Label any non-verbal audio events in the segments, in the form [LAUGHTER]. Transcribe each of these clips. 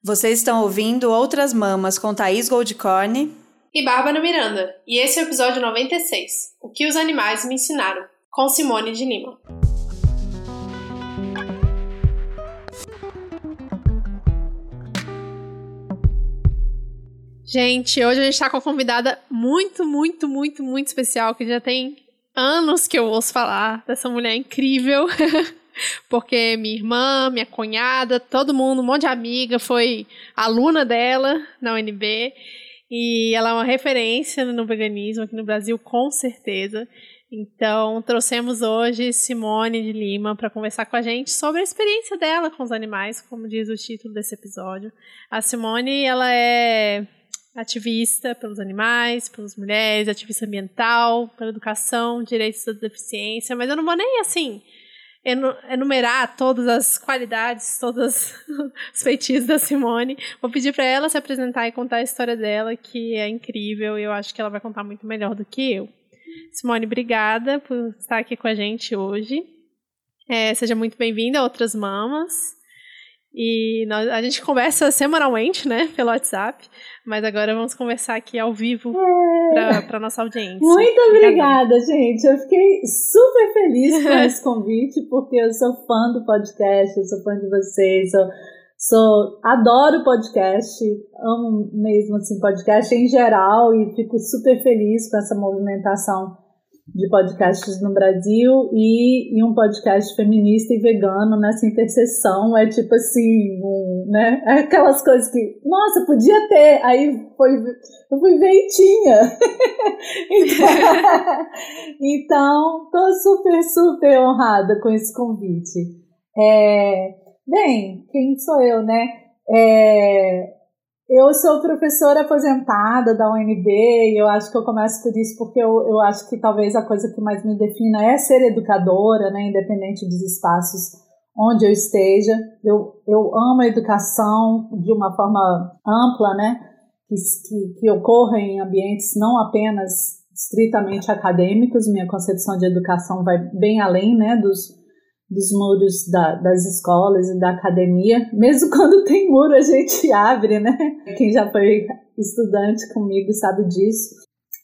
Vocês estão ouvindo Outras Mamas com Thaís Goldcorn e Bárbara Miranda, e esse é o episódio 96, O que os animais me ensinaram, com Simone de Lima. Gente, hoje a gente está com uma convidada muito, muito, muito, muito especial, que já tem anos que eu ouço falar dessa mulher incrível. [LAUGHS] porque minha irmã, minha cunhada, todo mundo, um monte de amiga foi aluna dela na UNB e ela é uma referência no veganismo aqui no Brasil, com certeza. Então, trouxemos hoje Simone de Lima para conversar com a gente sobre a experiência dela com os animais, como diz o título desse episódio. A Simone, ela é ativista pelos animais, pelas mulheres, ativista ambiental, pela educação, direitos da deficiência, mas eu não vou nem assim enumerar todas as qualidades, todos [LAUGHS] os feitiços da Simone. Vou pedir para ela se apresentar e contar a história dela, que é incrível e eu acho que ela vai contar muito melhor do que eu. Simone, obrigada por estar aqui com a gente hoje. É, seja muito bem-vinda a Outras Mamas. E nós, a gente conversa semanalmente, né, pelo WhatsApp, mas agora vamos conversar aqui ao vivo é. para nossa audiência. Muito obrigada, gente. Eu fiquei super feliz com [LAUGHS] esse convite, porque eu sou fã do podcast, eu sou fã de vocês, eu sou, adoro podcast, amo mesmo assim podcast em geral e fico super feliz com essa movimentação de podcasts no Brasil e, e, um podcast feminista e vegano nessa interseção é tipo assim, um, né? É aquelas coisas que, nossa, podia ter, aí foi, eu fui ver e tinha. então, tô super, super honrada com esse convite. É, bem, quem sou eu, né? É, eu sou professora aposentada da UNB e eu acho que eu começo por isso porque eu, eu acho que talvez a coisa que mais me defina é ser educadora, né, independente dos espaços onde eu esteja. Eu, eu amo a educação de uma forma ampla, né, que, que, que ocorra em ambientes não apenas estritamente acadêmicos. Minha concepção de educação vai bem além né, dos, dos muros da, das escolas e da academia. Mesmo [LAUGHS] quando tem muro, a gente abre, né? Quem já foi estudante comigo sabe disso.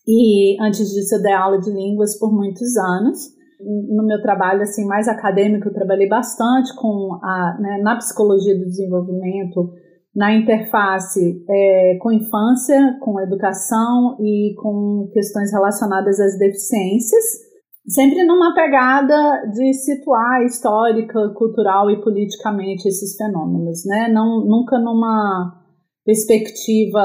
E antes disso, eu dei aula de línguas por muitos anos. No meu trabalho assim mais acadêmico, eu trabalhei bastante com a, né, na psicologia do desenvolvimento, na interface é, com infância, com educação e com questões relacionadas às deficiências sempre numa pegada de situar histórica, cultural e politicamente esses fenômenos, né? Não, nunca numa perspectiva,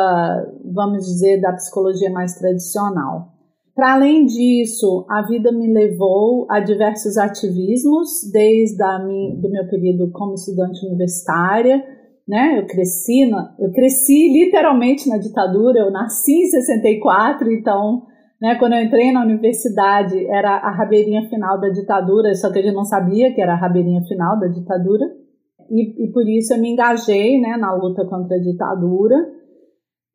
vamos dizer, da psicologia mais tradicional. Para além disso, a vida me levou a diversos ativismos, desde a do meu período como estudante universitária, né? Eu cresci, na, eu cresci literalmente na ditadura, eu nasci em 64, então né, quando eu entrei na universidade, era a rabeirinha final da ditadura, só que a gente não sabia que era a rabeirinha final da ditadura. E, e por isso eu me engajei né, na luta contra a ditadura.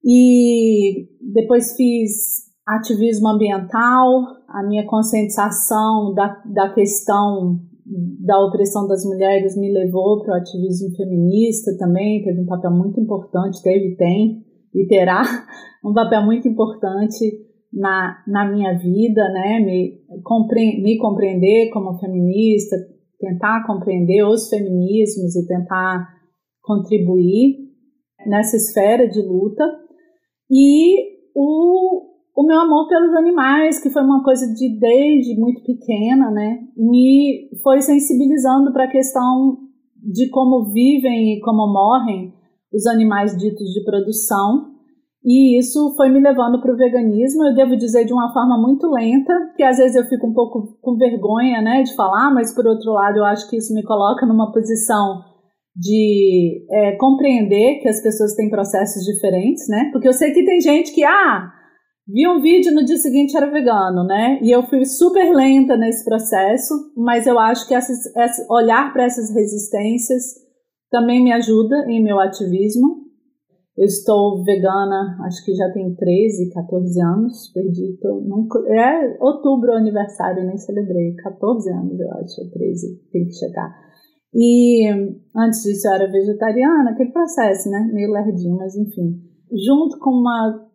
E depois fiz ativismo ambiental, a minha conscientização da, da questão da opressão das mulheres me levou para o ativismo feminista também, teve um papel muito importante, teve, tem e terá [LAUGHS] um papel muito importante na, na minha vida, né? Me, compre, me compreender como feminista, tentar compreender os feminismos e tentar contribuir nessa esfera de luta. E o, o meu amor pelos animais, que foi uma coisa de desde muito pequena, né? Me foi sensibilizando para a questão de como vivem e como morrem os animais ditos de produção e isso foi me levando para o veganismo, eu devo dizer de uma forma muito lenta, que às vezes eu fico um pouco com vergonha né, de falar, mas por outro lado eu acho que isso me coloca numa posição de é, compreender que as pessoas têm processos diferentes, né? Porque eu sei que tem gente que, ah, vi um vídeo no dia seguinte era vegano, né? E eu fui super lenta nesse processo, mas eu acho que essas, essa, olhar para essas resistências também me ajuda em meu ativismo. Eu estou vegana, acho que já tem 13, 14 anos, perdi, tô, nunca, é outubro aniversário, nem celebrei, 14 anos eu acho, ou 13, tem que chegar. E antes disso eu era vegetariana, aquele processo, né? Meio lerdinho, mas enfim. Junto com uma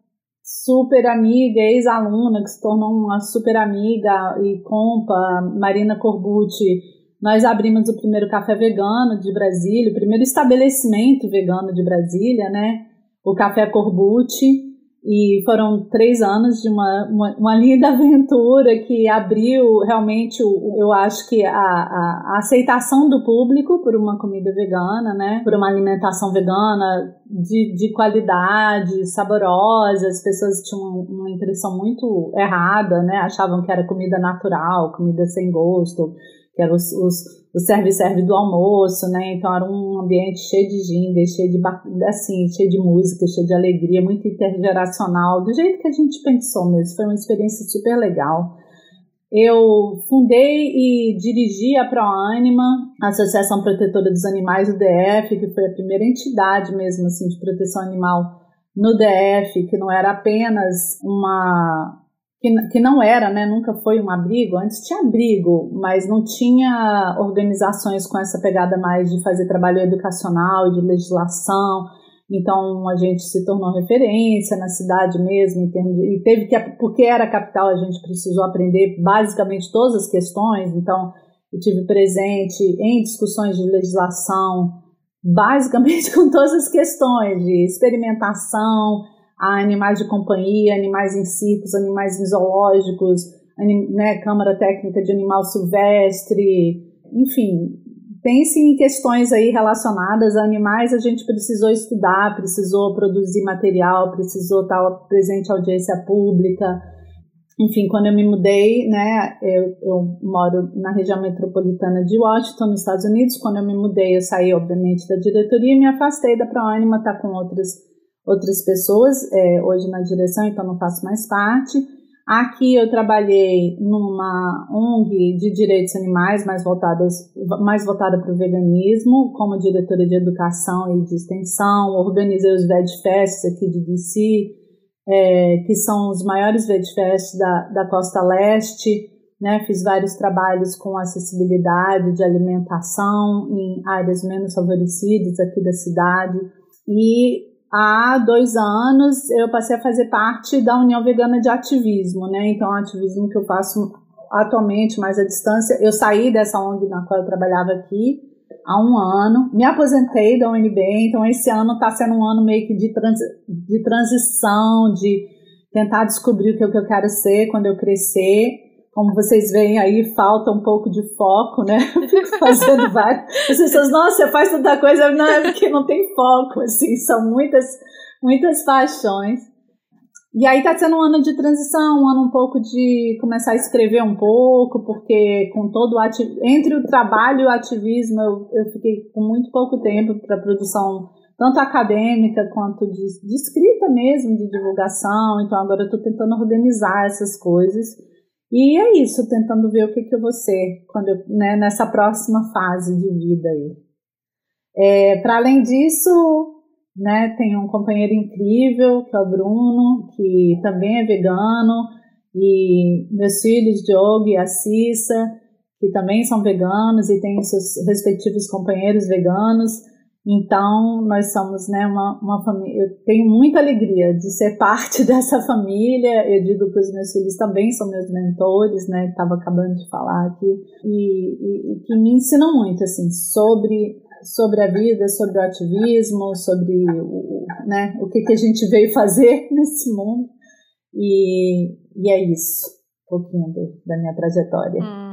super amiga, ex-aluna, que se tornou uma super amiga e compa, Marina Corbucci, nós abrimos o primeiro café vegano de Brasília, o primeiro estabelecimento vegano de Brasília, né? O Café Corbucci. E foram três anos de uma, uma, uma linda [LAUGHS] aventura que abriu realmente, o, eu acho que a, a, a, aceitação do público por uma comida vegana, né? Por uma alimentação vegana de, de qualidade, saborosa. As pessoas tinham uma impressão muito errada, né? Achavam que era comida natural, comida sem gosto que era os, os, o serve-serve do almoço, né? Então era um ambiente cheio de ginga, cheio de assim, cheio de música, cheio de alegria, muito intergeracional, do jeito que a gente pensou mesmo. Foi uma experiência super legal. Eu fundei e dirigi a ProAnima, a Associação Protetora dos Animais do DF, que foi a primeira entidade mesmo assim de proteção animal no DF, que não era apenas uma que, que não era, né, nunca foi um abrigo. Antes tinha abrigo, mas não tinha organizações com essa pegada mais de fazer trabalho educacional e de legislação. Então a gente se tornou referência na cidade mesmo, em termos de, e teve que, porque era capital, a gente precisou aprender basicamente todas as questões. Então eu tive presente em discussões de legislação, basicamente [LAUGHS] com todas as questões de experimentação, a animais de companhia, animais em circos, animais zoológicos, anim, né, Câmara Técnica de Animal Silvestre, enfim, pense em questões aí relacionadas a animais, a gente precisou estudar, precisou produzir material, precisou estar presente à audiência pública. Enfim, quando eu me mudei, né, eu, eu moro na região metropolitana de Washington, nos Estados Unidos. Quando eu me mudei, eu saí, obviamente, da diretoria e me afastei da ProAnima, tá com outras outras pessoas é, hoje na direção, então não faço mais parte. Aqui eu trabalhei numa ONG de direitos animais mais, voltadas, mais voltada para o veganismo, como diretora de educação e de extensão. Organizei os VegFests aqui de DC, é, que são os maiores VegFests da, da costa leste. Né, fiz vários trabalhos com acessibilidade de alimentação em áreas menos favorecidas aqui da cidade. E há dois anos eu passei a fazer parte da União Vegana de Ativismo, né? Então, ativismo que eu faço atualmente, mais à distância, eu saí dessa ONG na qual eu trabalhava aqui há um ano, me aposentei da UNB, então esse ano está sendo um ano meio que de, transi de transição, de tentar descobrir o que eu quero ser quando eu crescer como vocês veem aí, falta um pouco de foco, né? [LAUGHS] Fico fazendo várias. As pessoas, nossa, você faz tanta coisa. Não, é porque não tem foco, assim, são muitas, muitas paixões. E aí tá sendo um ano de transição, um ano um pouco de começar a escrever um pouco, porque com todo o ati... entre o trabalho e o ativismo eu, eu fiquei com muito pouco tempo para produção tanto acadêmica quanto de, de escrita mesmo, de divulgação. Então agora eu estou tentando organizar essas coisas. E é isso, tentando ver o que, que eu vou ser quando eu, né, nessa próxima fase de vida aí. É, Para além disso, né, tenho um companheiro incrível, que é o Bruno, que também é vegano, e meus filhos, Diogo e a Cissa, que também são veganos e têm seus respectivos companheiros veganos. Então, nós somos né, uma, uma família. Eu tenho muita alegria de ser parte [LAUGHS] dessa família. Eu digo que os meus filhos também são meus mentores, né? Estava acabando de falar aqui. E, e, e, que me ensinam muito, assim, sobre, sobre a vida, sobre o ativismo, sobre o, né, o que, que a gente veio fazer [LAUGHS] nesse mundo. E, e é isso, um pouquinho do, da minha trajetória. Hum.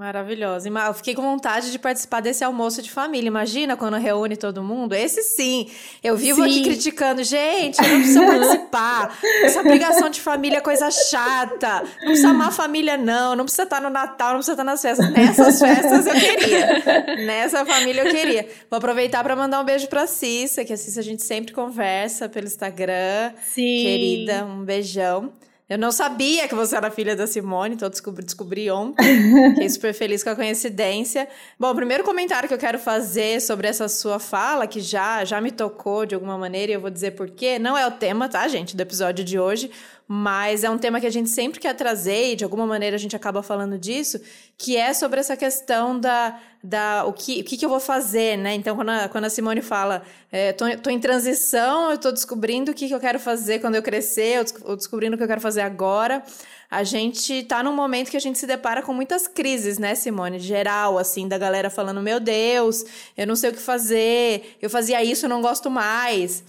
Maravilhosa. Eu fiquei com vontade de participar desse almoço de família. Imagina quando reúne todo mundo? Esse sim. Eu vivo sim. aqui criticando. Gente, não precisa participar. Essa obrigação de família é coisa chata. Não precisa amar a família, não. Não precisa estar no Natal, não precisa estar nas festas. Nessas festas eu queria. Nessa família eu queria. Vou aproveitar para mandar um beijo pra Cissa, que a Cissa a gente sempre conversa pelo Instagram. Sim. Querida, um beijão. Eu não sabia que você era filha da Simone, então descobri, descobri ontem. [LAUGHS] Fiquei super feliz com a coincidência. Bom, o primeiro comentário que eu quero fazer sobre essa sua fala, que já, já me tocou de alguma maneira, e eu vou dizer por quê. Não é o tema, tá, gente, do episódio de hoje. Mas é um tema que a gente sempre quer trazer e de alguma maneira a gente acaba falando disso, que é sobre essa questão da, da o, que, o que, eu vou fazer, né? Então, quando a, quando a Simone fala, é, tô, tô em transição, eu tô descobrindo o que, que eu quero fazer quando eu crescer, eu descobrindo o que eu quero fazer agora, a gente tá num momento que a gente se depara com muitas crises, né, Simone? Geral, assim, da galera falando, meu Deus, eu não sei o que fazer, eu fazia isso, eu não gosto mais.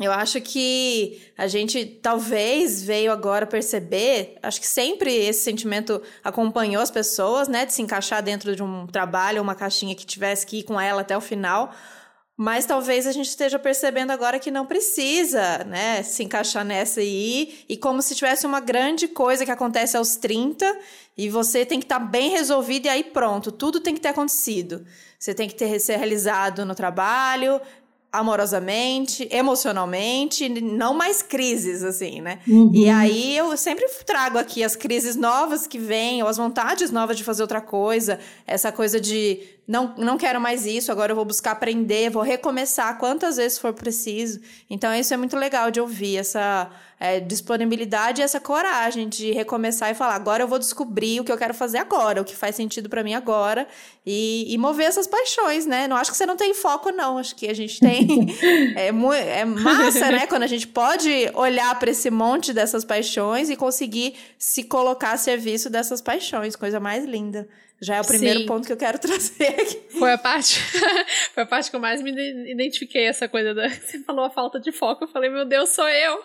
Eu acho que a gente talvez veio agora perceber, acho que sempre esse sentimento acompanhou as pessoas, né, de se encaixar dentro de um trabalho, uma caixinha que tivesse que ir com ela até o final. Mas talvez a gente esteja percebendo agora que não precisa, né, se encaixar nessa aí, e como se tivesse uma grande coisa que acontece aos 30 e você tem que estar tá bem resolvido e aí pronto, tudo tem que ter acontecido. Você tem que ter ser realizado no trabalho, amorosamente, emocionalmente, não mais crises, assim, né? Uhum. E aí eu sempre trago aqui as crises novas que vêm, ou as vontades novas de fazer outra coisa, essa coisa de não, não quero mais isso, agora eu vou buscar aprender, vou recomeçar quantas vezes for preciso. Então, isso é muito legal de ouvir, essa é, disponibilidade e essa coragem de recomeçar e falar: agora eu vou descobrir o que eu quero fazer agora, o que faz sentido para mim agora, e, e, mover essas paixões, né? Não acho que você não tem foco, não. Acho que a gente tem. [LAUGHS] é, é massa, né? Quando a gente pode olhar para esse monte dessas paixões e conseguir se colocar a serviço dessas paixões, coisa mais linda. Já é o primeiro Sim. ponto que eu quero [LAUGHS] trazer aqui. Foi a parte, [LAUGHS] foi a parte que eu mais me identifiquei, essa coisa da. Você falou a falta de foco. Eu falei, meu Deus, sou eu.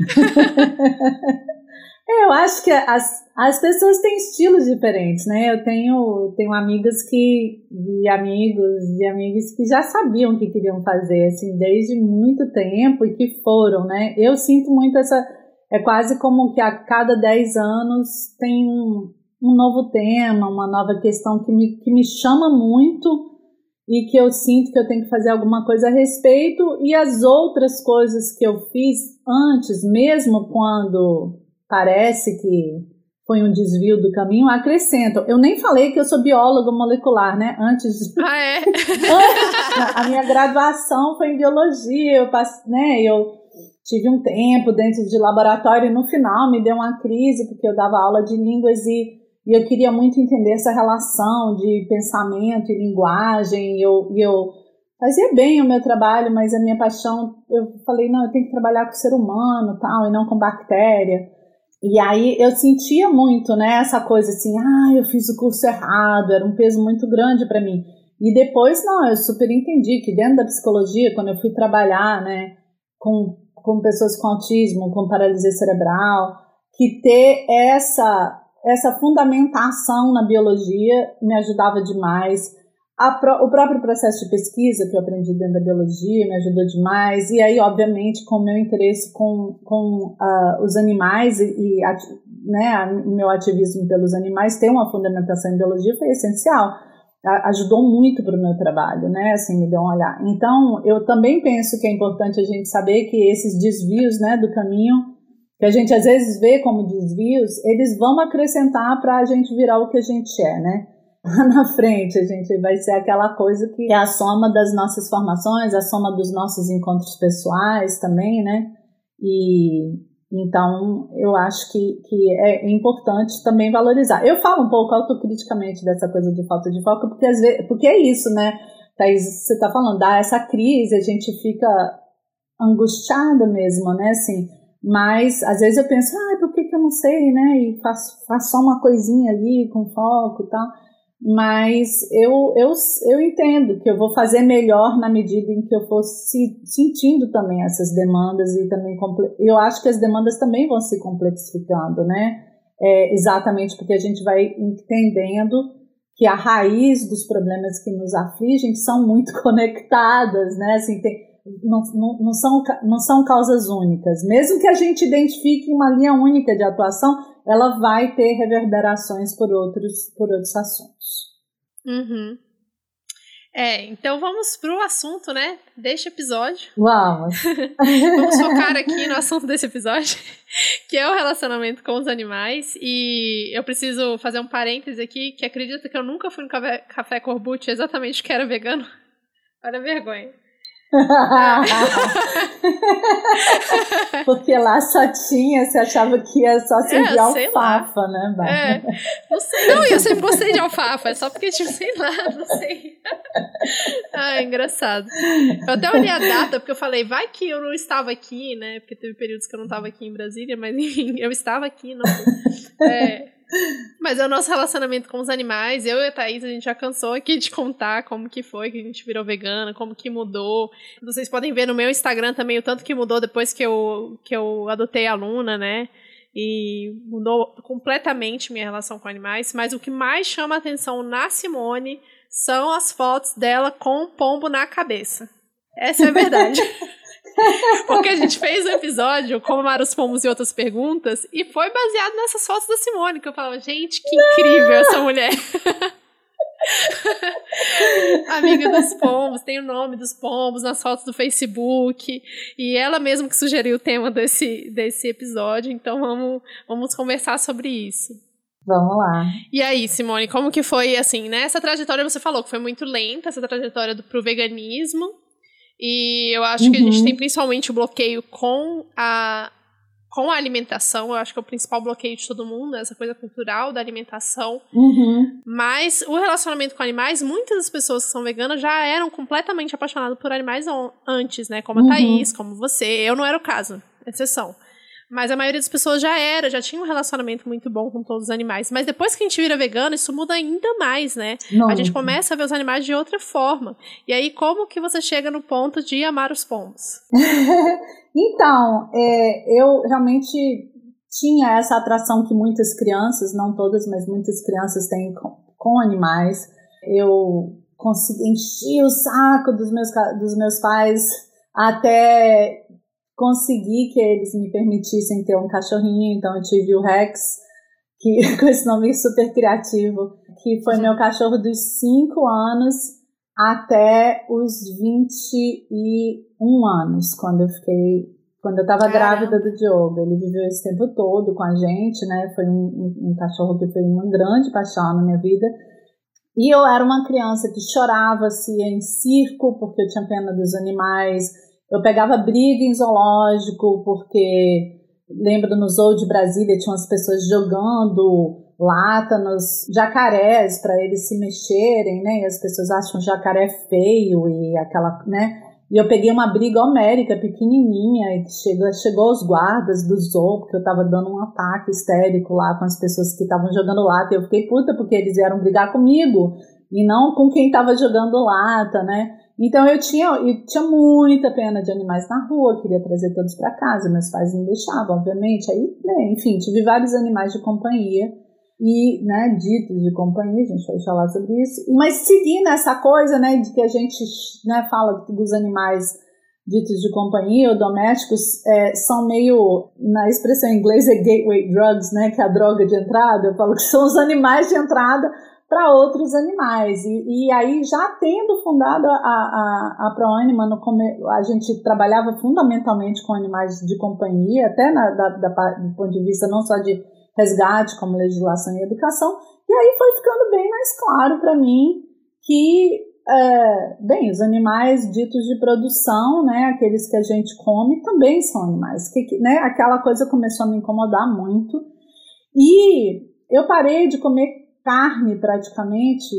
[LAUGHS] eu acho que as, as pessoas têm estilos diferentes, né? Eu tenho, tenho amigas que, e amigos e amigas que já sabiam o que queriam fazer, assim, desde muito tempo e que foram, né? Eu sinto muito essa. É quase como que a cada 10 anos tem um, um novo tema, uma nova questão que me, que me chama muito e que eu sinto que eu tenho que fazer alguma coisa a respeito, e as outras coisas que eu fiz antes, mesmo quando parece que foi um desvio do caminho, acrescentam. Eu nem falei que eu sou bióloga molecular, né? Antes de... Ah, é? [LAUGHS] a minha graduação foi em biologia, eu passei, né, eu tive um tempo dentro de laboratório e no final me deu uma crise porque eu dava aula de línguas e e eu queria muito entender essa relação de pensamento e linguagem. E eu, e eu fazia bem o meu trabalho, mas a minha paixão, eu falei, não, eu tenho que trabalhar com o ser humano tal, e não com bactéria. E aí eu sentia muito, né, essa coisa assim, ah, eu fiz o curso errado, era um peso muito grande para mim. E depois, não, eu super entendi que dentro da psicologia, quando eu fui trabalhar, né, com, com pessoas com autismo, com paralisia cerebral, que ter essa essa fundamentação na biologia me ajudava demais. Pro, o próprio processo de pesquisa que eu aprendi dentro da biologia me ajudou demais. E aí, obviamente, com o meu interesse com, com uh, os animais e, e né, meu ativismo pelos animais, ter uma fundamentação em biologia foi essencial. ajudou muito para o meu trabalho, né? Assim, me deu um olhar. Então, eu também penso que é importante a gente saber que esses desvios né, do caminho que a gente às vezes vê como desvios, eles vão acrescentar para a gente virar o que a gente é, né? [LAUGHS] Lá na frente a gente vai ser aquela coisa que é a soma das nossas formações, a soma dos nossos encontros pessoais também, né? E então eu acho que, que é importante também valorizar. Eu falo um pouco autocriticamente dessa coisa de falta de foco, porque às vezes, porque é isso, né? Thaís, você está falando, dá essa crise, a gente fica angustiada mesmo, né? Assim, mas às vezes eu penso, ah, por que, que eu não sei, né? E faço, faço só uma coisinha ali com foco e tal. Mas eu, eu, eu entendo que eu vou fazer melhor na medida em que eu for se, sentindo também essas demandas e também eu acho que as demandas também vão se complexificando, né? É, exatamente porque a gente vai entendendo que a raiz dos problemas que nos afligem são muito [LAUGHS] conectadas, né? Assim, tem, não, não, não, são, não são causas únicas. Mesmo que a gente identifique uma linha única de atuação, ela vai ter reverberações por outros, por outros assuntos. Uhum. É, então vamos pro assunto, né, deste episódio. Vamos! [LAUGHS] vamos focar aqui no assunto desse episódio, [LAUGHS] que é o relacionamento com os animais. E eu preciso fazer um parêntese aqui, que acredita que eu nunca fui no café, café Corbucci exatamente que era vegano. Olha a vergonha. [LAUGHS] Porque lá só tinha, você achava que ia só servir é, alfafa, né, É, não sei. Não, eu sempre gostei de alfafa, é só porque, tipo, sei lá, não sei. ah, engraçado. Eu até olhei a data, porque eu falei, vai que eu não estava aqui, né? Porque teve períodos que eu não estava aqui em Brasília, mas enfim, eu estava aqui, não. É, mas é o nosso relacionamento com os animais. Eu e a Thaís, a gente já cansou aqui de contar como que foi que a gente virou vegana, como que mudou. Vocês podem ver no meu Instagram também o tanto que mudou depois que eu, que eu adotei a Luna, né? E mudou completamente minha relação com animais. Mas o que mais chama atenção na Simone são as fotos dela com um pombo na cabeça. Essa é a verdade. [LAUGHS] [LAUGHS] Porque a gente fez um episódio como amar os pomos e outras perguntas e foi baseado nessas fotos da Simone, que eu falava, gente, que incrível essa mulher. [LAUGHS] Amiga dos pombos, tem o nome dos pombos nas fotos do Facebook. E ela mesma que sugeriu o tema desse, desse episódio, então vamos, vamos conversar sobre isso. Vamos lá. E aí, Simone, como que foi assim, né? Essa trajetória você falou que foi muito lenta, essa trajetória do, pro veganismo. E eu acho uhum. que a gente uhum. tem principalmente o bloqueio com a, com a alimentação. Eu acho que é o principal bloqueio de todo mundo, essa coisa cultural da alimentação. Uhum. Mas o relacionamento com animais, muitas das pessoas que são veganas já eram completamente apaixonadas por animais antes, né? Como a uhum. Thaís, como você. Eu não era o caso, exceção. Mas a maioria das pessoas já era, já tinha um relacionamento muito bom com todos os animais. Mas depois que a gente vira vegano, isso muda ainda mais, né? Não. A gente começa a ver os animais de outra forma. E aí, como que você chega no ponto de amar os pombos? [LAUGHS] então, é, eu realmente tinha essa atração que muitas crianças, não todas, mas muitas crianças têm com, com animais. Eu consegui encher o saco dos meus, dos meus pais até consegui que eles me permitissem ter um cachorrinho, então eu tive o Rex, que [LAUGHS] com esse nome super criativo, que foi meu cachorro dos 5 anos até os 21 anos, quando eu fiquei quando eu estava grávida do Diogo. Ele viveu esse tempo todo com a gente, né? Foi um, um, um, cachorro que foi uma grande paixão na minha vida. E eu era uma criança que chorava, se ia em circo, porque eu tinha pena dos animais eu pegava briga em zoológico, porque lembro no Zoo de Brasília tinha umas pessoas jogando lata nos jacarés para eles se mexerem, né? E as pessoas acham jacaré feio e aquela, né? E eu peguei uma briga homérica pequenininha e chegou, chegou aos guardas do zoo, porque eu tava dando um ataque histérico lá com as pessoas que estavam jogando lata. E eu fiquei puta porque eles vieram brigar comigo e não com quem tava jogando lata, né? Então eu tinha, eu tinha muita pena de animais na rua, queria trazer todos para casa, meus pais não deixavam, obviamente. Aí, né, enfim, tive vários animais de companhia e, né, ditos de companhia, a gente vai falar sobre isso. Mas seguindo essa coisa, né, de que a gente, né, fala dos animais ditos de companhia ou domésticos é, são meio, na expressão em inglês é gateway drugs, né, que é a droga de entrada. Eu falo que são os animais de entrada para outros animais. E, e, aí, já tendo fundado a, a, a ProAnima, a gente trabalhava fundamentalmente com animais de companhia, até na, da, da, do ponto de vista não só de resgate, como legislação e educação. E aí foi ficando bem mais claro para mim que, é, bem, os animais ditos de produção, né, aqueles que a gente come, também são animais. Que, né, aquela coisa começou a me incomodar muito. E eu parei de comer carne praticamente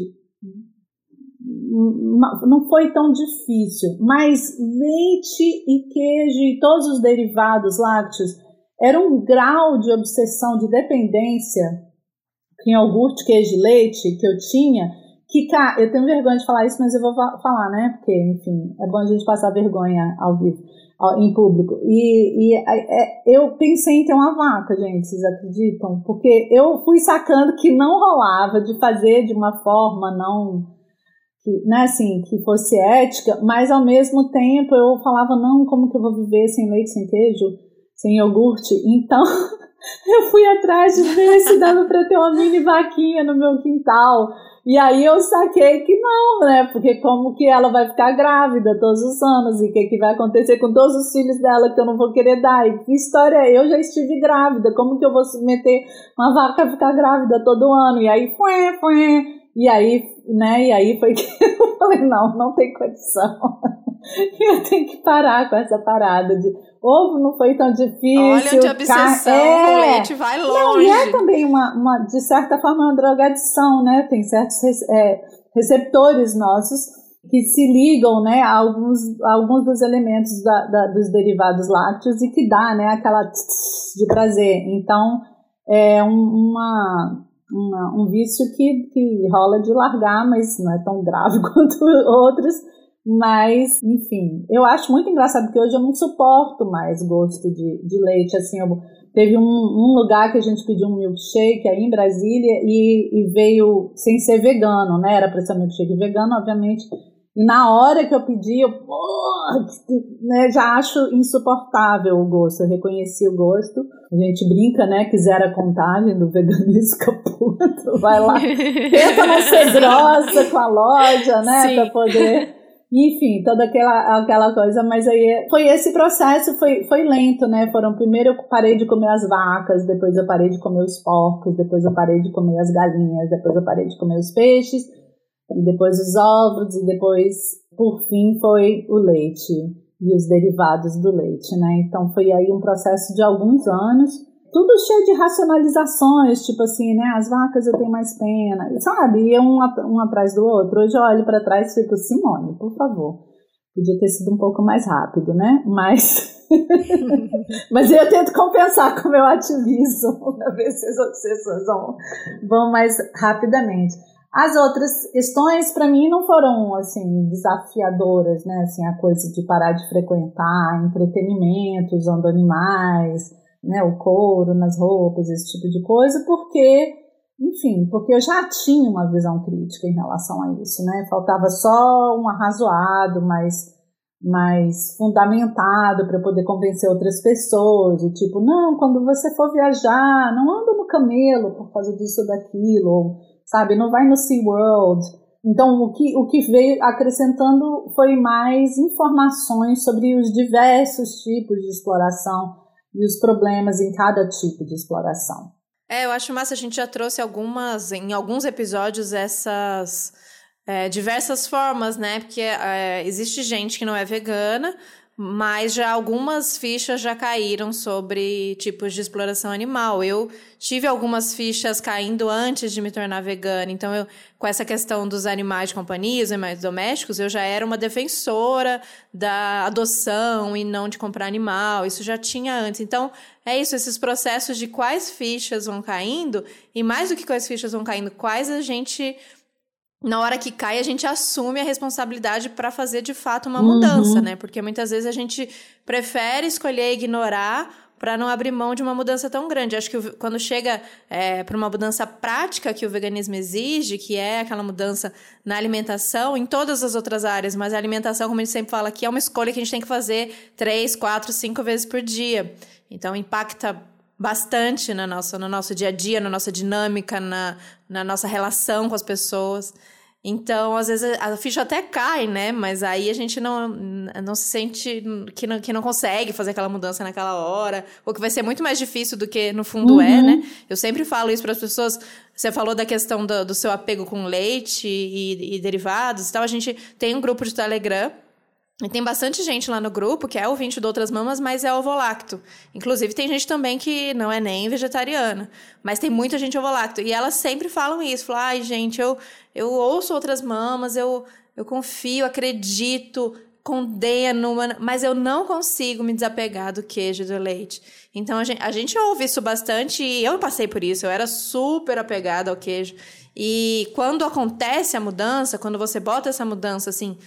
não foi tão difícil, mas leite e queijo e todos os derivados lácteos era um grau de obsessão, de dependência em iogurte, queijo e leite que eu tinha, que, cara, eu tenho vergonha de falar isso, mas eu vou falar, né? Porque, enfim, é bom a gente passar vergonha ao vivo em público. E, e é, eu pensei em ter uma vaca, gente, vocês acreditam? Porque eu fui sacando que não rolava de fazer de uma forma não que, né, assim, que fosse ética, mas ao mesmo tempo eu falava, não, como que eu vou viver sem leite, sem queijo, sem iogurte? Então [LAUGHS] eu fui atrás de ver se dava para ter uma mini vaquinha no meu quintal. E aí eu saquei que não, né? Porque como que ela vai ficar grávida todos os anos e o que, que vai acontecer com todos os filhos dela que eu não vou querer dar? E que história é? Eu já estive grávida, como que eu vou submeter uma vaca a ficar grávida todo ano? E aí foi, foi. E aí, né? E aí foi [LAUGHS] que eu falei, não, não tem condição. [LAUGHS] eu tenho que parar com essa parada de ovo não foi tão difícil. Olha a obsessão é... com leite vai longe. Não, e é também uma, uma, de certa forma, uma drogadição, né? Tem certos é, receptores nossos que se ligam né, a, alguns, a alguns dos elementos da, da, dos derivados lácteos e que dá né, aquela de prazer. Então, é um, uma, uma, um vício que, que rola de largar, mas não é tão grave [LAUGHS] quanto outros. Mas, enfim, eu acho muito engraçado que hoje eu não suporto mais gosto de, de leite. Assim, eu, teve um, um, lugar que a gente pediu um milkshake aí em Brasília e, e veio sem ser vegano, né? Era para ser um milkshake vegano, obviamente. E na hora que eu pedi, eu né, já acho insuportável o gosto. Eu reconheci o gosto. A gente brinca, né? Que zera a contagem do veganismo [LAUGHS] caputo. Vai lá, [LAUGHS] tenta não ser grossa com a loja, né? Para poder enfim, toda aquela, aquela coisa, mas aí foi esse processo, foi, foi lento, né? Foram primeiro eu parei de comer as vacas, depois eu parei de comer os porcos, depois eu parei de comer as galinhas, depois eu parei de comer os peixes, e depois os ovos, e depois, por fim, foi o leite e os derivados do leite, né? Então foi aí um processo de alguns anos tudo cheio de racionalizações, tipo assim, né? As vacas eu tenho mais pena, sabe? E um, um atrás do outro. Hoje eu olho para trás e fico, Simone, por favor. Podia ter sido um pouco mais rápido, né? Mas. [LAUGHS] Mas eu tento compensar com o meu ativismo [LAUGHS] para ver se as obsessões vão, vão mais rapidamente. As outras questões, para mim, não foram, assim, desafiadoras, né? Assim, a coisa de parar de frequentar entretenimento usando animais, né, o couro nas roupas, esse tipo de coisa, porque, enfim, porque eu já tinha uma visão crítica em relação a isso, né? Faltava só um arrazoado, mais, mais fundamentado para poder convencer outras pessoas, de tipo, não, quando você for viajar, não anda no camelo por causa disso daquilo, ou, sabe, não vai no SeaWorld. Então, o que, o que veio acrescentando foi mais informações sobre os diversos tipos de exploração e os problemas em cada tipo de exploração. É, eu acho massa, a gente já trouxe algumas, em alguns episódios, essas é, diversas formas, né? Porque é, existe gente que não é vegana, mas já algumas fichas já caíram sobre tipos de exploração animal. Eu tive algumas fichas caindo antes de me tornar vegana, então eu, com essa questão dos animais de companhia, os animais domésticos, eu já era uma defensora da adoção e não de comprar animal, isso já tinha antes. Então, é isso, esses processos de quais fichas vão caindo, e mais do que quais fichas vão caindo, quais a gente na hora que cai, a gente assume a responsabilidade para fazer de fato uma uhum. mudança, né? Porque muitas vezes a gente prefere escolher ignorar para não abrir mão de uma mudança tão grande. Acho que quando chega é, para uma mudança prática que o veganismo exige, que é aquela mudança na alimentação, em todas as outras áreas, mas a alimentação, como a gente sempre fala aqui, é uma escolha que a gente tem que fazer três, quatro, cinco vezes por dia. Então impacta bastante na nossa, no nosso dia a dia, na nossa dinâmica, na, na nossa relação com as pessoas. Então, às vezes, a ficha até cai, né? Mas aí a gente não, não se sente que não, que não consegue fazer aquela mudança naquela hora, ou que vai ser muito mais difícil do que no fundo uhum. é, né? Eu sempre falo isso para as pessoas. Você falou da questão do, do seu apego com leite e, e derivados e tal. A gente tem um grupo de Telegram e tem bastante gente lá no grupo que é ouvinte de outras mamas, mas é ovolacto. Inclusive, tem gente também que não é nem vegetariana, mas tem muita gente ovolacto. E elas sempre falam isso: falam, ai, gente, eu, eu ouço outras mamas, eu, eu confio, acredito, condeno, mas eu não consigo me desapegar do queijo e do leite. Então, a gente, a gente ouve isso bastante e eu passei por isso, eu era super apegada ao queijo. E quando acontece a mudança, quando você bota essa mudança assim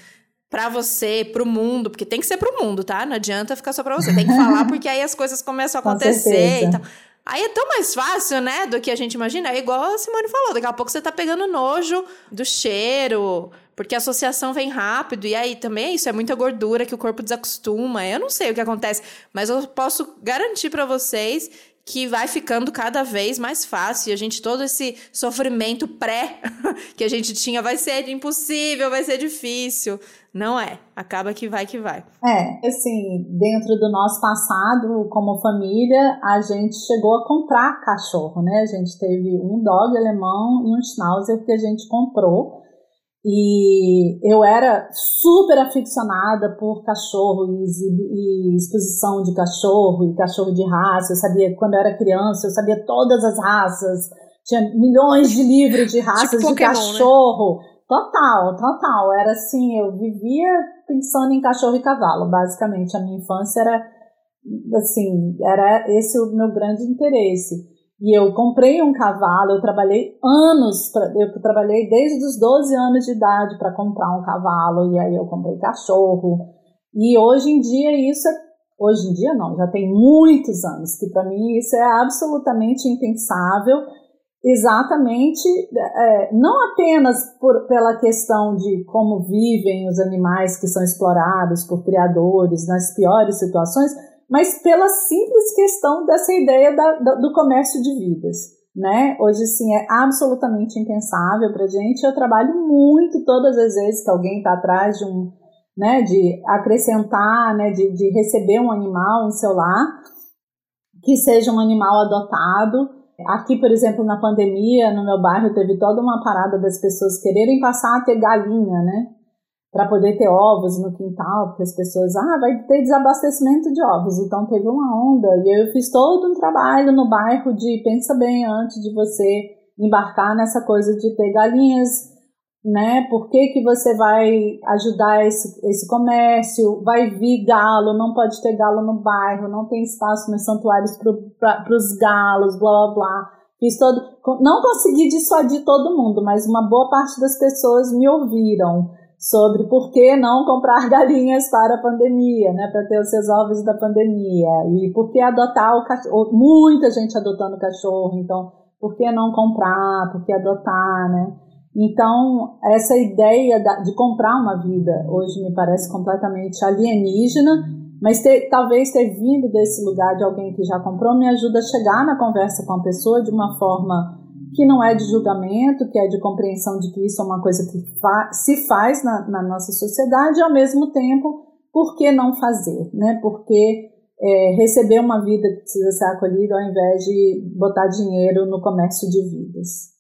para você, pro mundo, porque tem que ser pro mundo, tá? Não adianta ficar só pra você. Tem que falar [LAUGHS] porque aí as coisas começam a acontecer e tal. Aí é tão mais fácil, né, do que a gente imagina. É igual a Simone falou, daqui a pouco você tá pegando nojo do cheiro, porque a associação vem rápido. E aí também é isso, é muita gordura que o corpo desacostuma. Eu não sei o que acontece, mas eu posso garantir para vocês que vai ficando cada vez mais fácil. E a gente, todo esse sofrimento pré [LAUGHS] que a gente tinha, vai ser impossível, vai ser difícil. Não é. Acaba que vai que vai. É, assim, dentro do nosso passado, como família, a gente chegou a comprar cachorro, né? A gente teve um dog alemão e um schnauzer que a gente comprou. E eu era super aficionada por cachorro e, exposição de cachorro e cachorro de raça. Eu sabia, quando eu era criança, eu sabia todas as raças. Tinha milhões de livros de raças tipo de Pokémon, né? cachorro. Né? Total, total. Era assim, eu vivia pensando em cachorro e cavalo, basicamente. A minha infância era assim, era esse o meu grande interesse. E eu comprei um cavalo, eu trabalhei anos, eu trabalhei desde os 12 anos de idade para comprar um cavalo, e aí eu comprei cachorro. E hoje em dia isso é, hoje em dia não, já tem muitos anos, que para mim isso é absolutamente impensável, exatamente, é, não apenas por, pela questão de como vivem os animais que são explorados por criadores nas piores situações, mas pela simples questão dessa ideia da, do comércio de vidas. Né? Hoje, sim, é absolutamente impensável para gente. Eu trabalho muito todas as vezes que alguém está atrás de um, né, de acrescentar, né, de, de receber um animal em seu lar, que seja um animal adotado. Aqui, por exemplo, na pandemia, no meu bairro, teve toda uma parada das pessoas quererem passar a ter galinha, né? Para poder ter ovos no quintal, porque as pessoas, ah, vai ter desabastecimento de ovos. Então teve uma onda e eu fiz todo um trabalho no bairro de pensa bem antes de você embarcar nessa coisa de ter galinhas, né? Por que, que você vai ajudar esse, esse comércio? Vai vir galo, não pode ter galo no bairro, não tem espaço nos santuários para os galos, blá blá blá. Fiz todo. Não consegui dissuadir todo mundo, mas uma boa parte das pessoas me ouviram sobre por que não comprar [LAUGHS] galinhas para a pandemia, né, para ter os seus ovos da pandemia, e por que adotar o cachorro, muita gente adotando cachorro, então por que não comprar, por que adotar, né? Então, essa ideia de comprar uma vida hoje me parece completamente alienígena, mas ter, talvez ter vindo desse lugar de alguém que já comprou me ajuda a chegar na conversa com a pessoa de uma forma que não é de julgamento, que é de compreensão de que isso é uma coisa que fa se faz na, na, nossa sociedade, e ao mesmo tempo, por que não fazer? Né? Porque é, receber uma vida que precisa ser acolhida ao invés de botar dinheiro no comércio de vidas.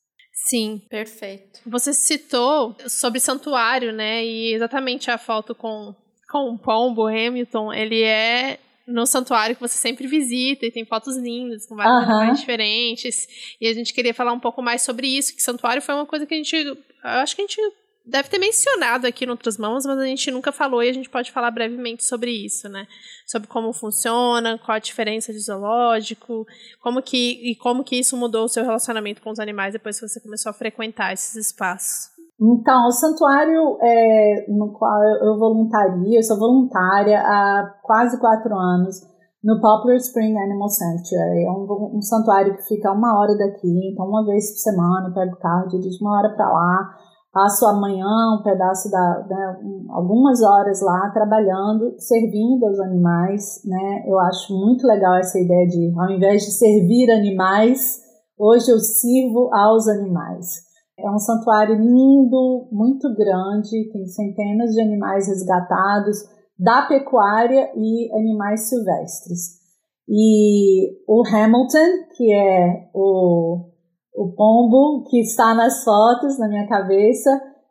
Sim, perfeito. Você citou sobre santuário, né? E exatamente a foto com, com o pombo Hamilton, ele é no santuário que você sempre visita e tem fotos lindas com vários animais diferentes. E a gente queria falar um pouco mais sobre isso, que santuário foi uma coisa que a gente. Eu acho que a gente deve ter mencionado aqui em outras mãos, mas a gente nunca falou e a gente pode falar brevemente sobre isso, né? Sobre como funciona, qual a diferença de zoológico, como que, e como que isso mudou o seu relacionamento com os animais depois que você começou a frequentar esses espaços. Então, o santuário é, no qual eu voluntaria, eu sou voluntária há quase quatro anos, no Poplar Spring Animal Sanctuary. É um, um santuário que fica uma hora daqui, então uma vez por semana eu pego carro, dirijo uma hora para lá, passo amanhã um pedaço da, né, algumas horas lá trabalhando, servindo aos animais, né? Eu acho muito legal essa ideia de, ao invés de servir animais, hoje eu sirvo aos animais. É um santuário lindo, muito grande, tem centenas de animais resgatados da pecuária e animais silvestres. E o Hamilton, que é o, o pombo que está nas fotos na minha cabeça,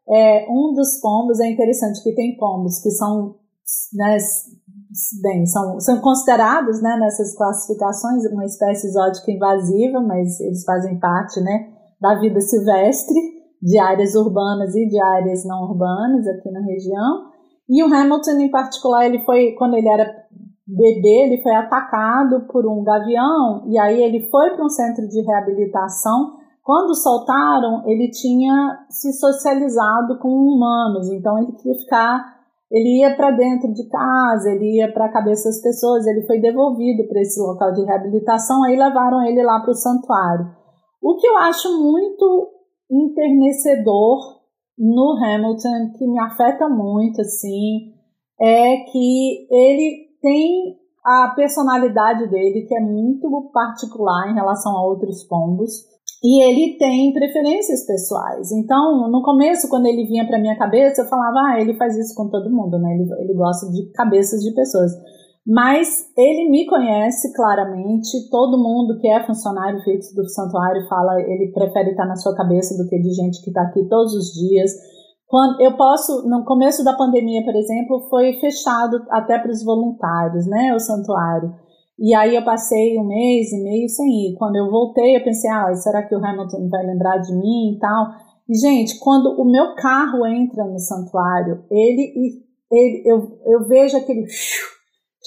é um dos pombos. É interessante que tem pombos que são, né, bem, são, são considerados né, nessas classificações uma espécie exótica invasiva, mas eles fazem parte, né? Da vida silvestre, de áreas urbanas e de áreas não urbanas aqui na região. E o Hamilton, em particular, ele foi, quando ele era bebê, ele foi atacado por um gavião, e aí ele foi para um centro de reabilitação. Quando soltaram, ele tinha se socializado com humanos, então ele queria ficar ele ia para dentro de casa, ele ia para a cabeça das pessoas, ele foi devolvido para esse local de reabilitação, aí levaram ele lá para o santuário. O que eu acho muito enternecedor no Hamilton, que me afeta muito, assim, é que ele tem a personalidade dele, que é muito particular em relação a outros pombos, e ele tem preferências pessoais. Então, no começo, quando ele vinha para minha cabeça, eu falava, ah, ele faz isso com todo mundo, né? Ele, ele gosta de cabeças de pessoas. Mas ele me conhece claramente, todo mundo que é funcionário fixo do santuário fala, ele prefere estar na sua cabeça do que de gente que está aqui todos os dias. Quando eu posso, no começo da pandemia, por exemplo, foi fechado até para os voluntários, né, o santuário. E aí eu passei um mês e meio sem ir. Quando eu voltei, eu pensei, ah, será que o Hamilton vai lembrar de mim e tal? E, gente, quando o meu carro entra no santuário, ele, ele eu, eu vejo aquele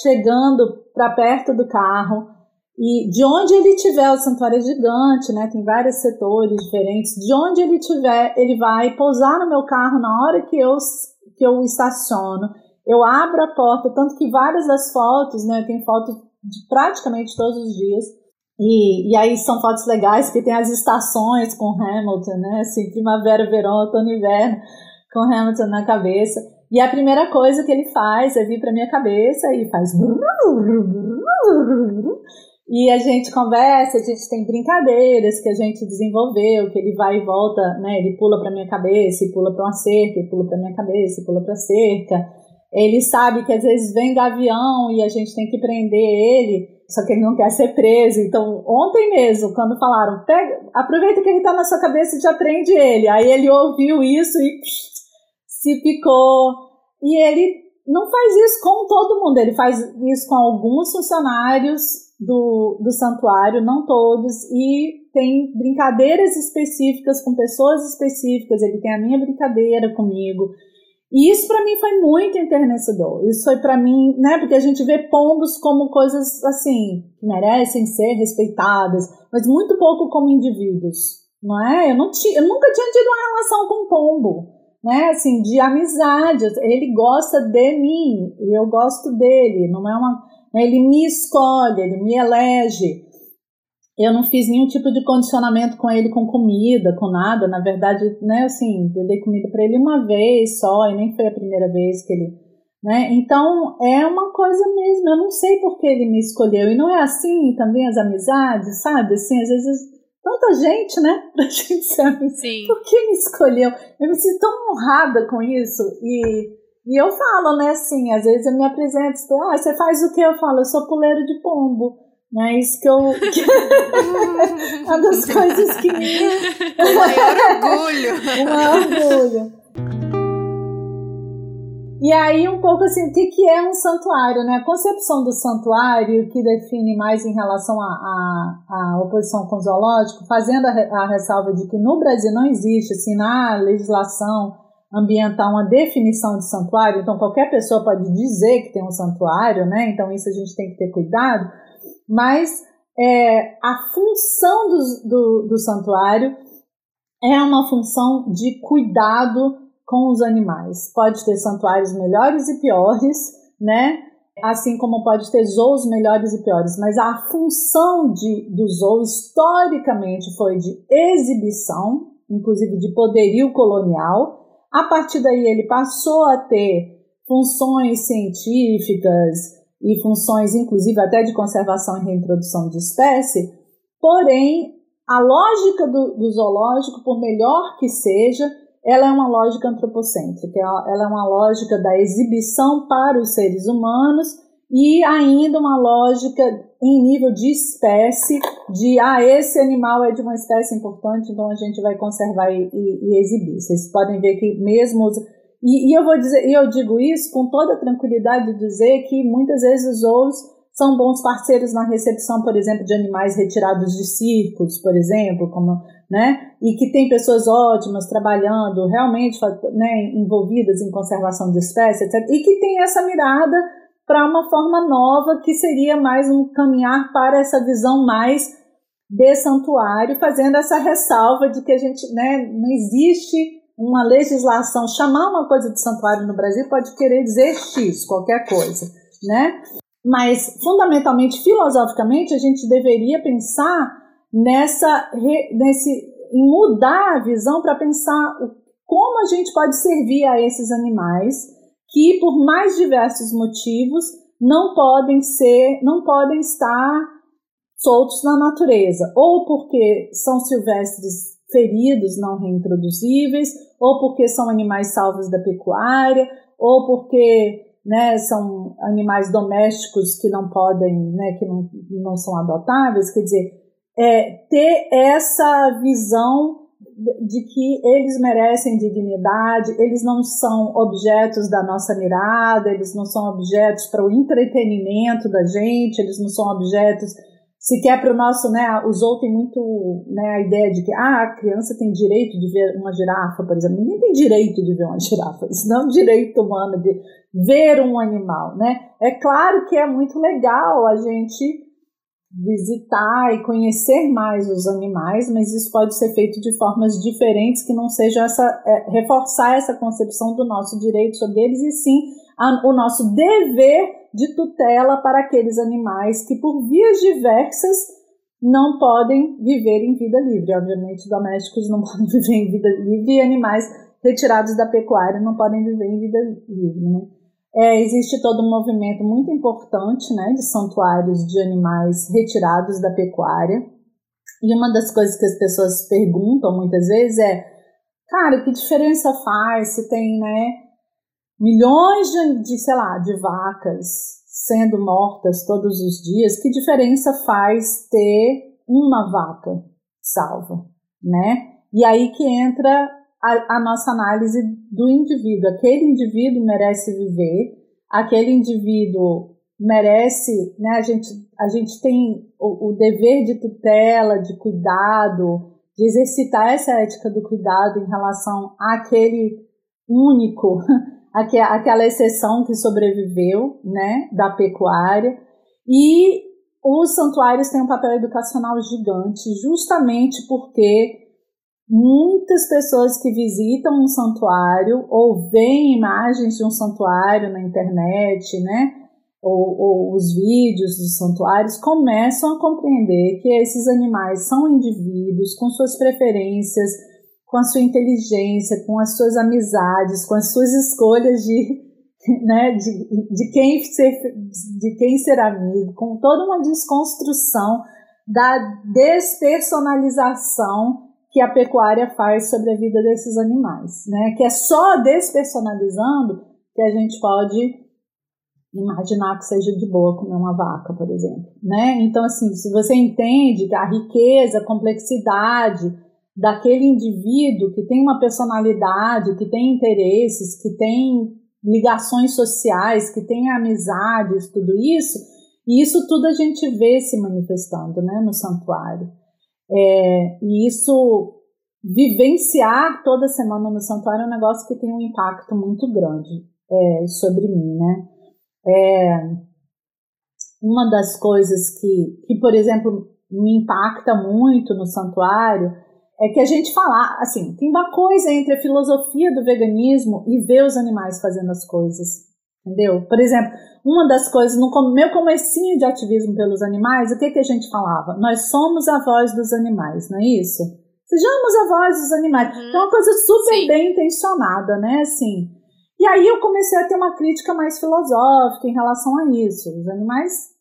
chegando para perto do carro, e de onde ele tiver, o santuário é gigante, né? Tem vários setores diferentes. De onde ele tiver, ele vai pousar no meu carro na hora que eu, que eu estaciono. Eu abro a porta, tanto que várias das fotos, né? Tem fotos de praticamente todos os dias. E, e aí são fotos legais, que tem as estações com Hamilton, né? Assim, primavera, verão, outono, inverno, com Hamilton na cabeça. E a primeira coisa que ele faz é vir para minha cabeça e faz e a gente conversa, a gente tem brincadeiras que a gente desenvolveu, que ele vai e volta, né? Ele pula para minha cabeça, e pula para uma cerca, e pula para minha cabeça, e pula para cerca. Ele sabe que às vezes vem gavião e a gente tem que prender ele, só que ele não quer ser preso. Então, ontem mesmo, quando falaram, pega, aproveita que ele está na sua cabeça e já prende ele. Aí ele ouviu isso e psh, se picou. E ele não faz isso com todo mundo, ele faz isso com alguns funcionários do, do santuário, não todos, e tem brincadeiras específicas com pessoas específicas, ele tem a minha brincadeira comigo. E isso para mim foi muito enternecedor. Isso foi para mim, né, porque a gente vê pombos como coisas assim, que merecem ser respeitadas, mas muito pouco como indivíduos, não é? Eu, não tinha, eu nunca tinha tido uma relação com pombo, né, assim, de amizade. Ele gosta de mim e eu gosto dele, não é uma ele me escolhe, ele me elege. Eu não fiz nenhum tipo de condicionamento com ele com comida, com nada. Na verdade, né, assim, eu dei comida para ele uma vez só, e nem foi a primeira vez que ele. Né? Então, é uma coisa mesmo. Eu não sei por que ele me escolheu. E não é assim também as amizades, sabe? Assim, às vezes tanta gente, né? [LAUGHS] Pra gente ser Sim. Por que me escolheu? Eu me sinto tão honrada com isso. E e eu falo, né, assim, às vezes eu me apresento, ah, você faz o que? Eu falo, eu sou puleiro de pombo. Né, isso que eu. [LAUGHS] [LAUGHS] uma das coisas que me. Com maior orgulho. o maior orgulho. E aí, um pouco assim, o que, que é um santuário, né? A concepção do santuário, que define mais em relação à oposição com o zoológico, fazendo a, a ressalva de que no Brasil não existe, assim, na legislação ambiental uma definição de santuário, então qualquer pessoa pode dizer que tem um santuário, né? Então isso a gente tem que ter cuidado, mas é, a função do, do, do santuário é uma função de cuidado com os animais. Pode ter santuários melhores e piores, né? Assim como pode ter zoos melhores e piores, mas a função de, do zoo historicamente foi de exibição, inclusive de poderio colonial, a partir daí, ele passou a ter funções científicas e funções, inclusive, até de conservação e reintrodução de espécie, porém, a lógica do, do zoológico, por melhor que seja, ela é uma lógica antropocêntrica, ela é uma lógica da exibição para os seres humanos e ainda uma lógica em nível de espécie, de ah, esse animal é de uma espécie importante, então a gente vai conservar e, e, e exibir. Vocês podem ver que mesmo os, e, e, eu vou dizer, eu digo isso com toda tranquilidade de dizer que muitas vezes os são bons parceiros na recepção, por exemplo, de animais retirados de circos, por exemplo, como, né, e que tem pessoas ótimas trabalhando, realmente, né, envolvidas em conservação de espécies, etc, e que tem essa mirada para uma forma nova que seria mais um caminhar para essa visão mais de santuário, fazendo essa ressalva de que a gente, né, não existe uma legislação, chamar uma coisa de santuário no Brasil pode querer dizer X, qualquer coisa, né? Mas, fundamentalmente, filosoficamente, a gente deveria pensar nessa, nesse, em mudar a visão para pensar como a gente pode servir a esses animais que por mais diversos motivos não podem ser, não podem estar soltos na natureza, ou porque são silvestres feridos, não reintroduzíveis, ou porque são animais salvos da pecuária, ou porque né, são animais domésticos que não podem, né, que não, não são adotáveis, quer dizer, é, ter essa visão de que eles merecem dignidade, eles não são objetos da nossa mirada, eles não são objetos para o entretenimento da gente, eles não são objetos sequer para o nosso, né, outros têm muito, né, a ideia de que, ah, a criança tem direito de ver uma girafa, por exemplo. Ninguém tem direito de ver uma [LAUGHS] girafa, isso não é um direito humano de ver um animal, né. É claro que é muito legal a gente visitar e conhecer mais os animais, mas isso pode ser feito de formas diferentes que não seja essa é, reforçar essa concepção do nosso direito sobre eles e sim a, o nosso dever de tutela para aqueles animais que por vias diversas não podem viver em vida livre. Obviamente, domésticos não [LAUGHS] podem viver em vida livre e animais retirados da pecuária não podem viver em vida livre, né? É, existe todo um movimento muito importante né, de santuários de animais retirados da pecuária. E uma das coisas que as pessoas perguntam muitas vezes é: cara, que diferença faz se tem né, milhões de, de, sei lá, de vacas sendo mortas todos os dias? Que diferença faz ter uma vaca salva? Né? E aí que entra a, a nossa análise do indivíduo. Aquele indivíduo merece viver, aquele indivíduo merece, né? A gente, a gente tem o, o dever de tutela, de cuidado, de exercitar essa ética do cuidado em relação àquele único, [LAUGHS] aquela exceção que sobreviveu, né, da pecuária. E os santuários têm um papel educacional gigante, justamente porque muitas pessoas que visitam um santuário ou veem imagens de um santuário na internet, né? Ou, ou, os vídeos dos santuários começam a compreender que esses animais são indivíduos com suas preferências, com a sua inteligência, com as suas amizades, com as suas escolhas de, [LAUGHS] né, de, de, quem, ser, de quem ser amigo, com toda uma desconstrução da despersonalização que a pecuária faz sobre a vida desses animais, né? Que é só despersonalizando que a gente pode imaginar que seja de boa comer uma vaca, por exemplo, né? Então, assim, se você entende a riqueza, a complexidade daquele indivíduo que tem uma personalidade, que tem interesses, que tem ligações sociais, que tem amizades, tudo isso, e isso tudo a gente vê se manifestando, né, no santuário. É, e isso, vivenciar toda semana no santuário é um negócio que tem um impacto muito grande é, sobre mim, né? É, uma das coisas que, que, por exemplo, me impacta muito no santuário é que a gente fala, assim, tem uma coisa entre a filosofia do veganismo e ver os animais fazendo as coisas, entendeu? Por exemplo, uma das coisas, no meu comecinho de ativismo pelos animais, o que, que a gente falava? Nós somos a voz dos animais, não é isso? Sejamos a voz dos animais. Uhum. é uma coisa super Sim. bem intencionada, né? Assim. E aí eu comecei a ter uma crítica mais filosófica em relação a isso. Os animais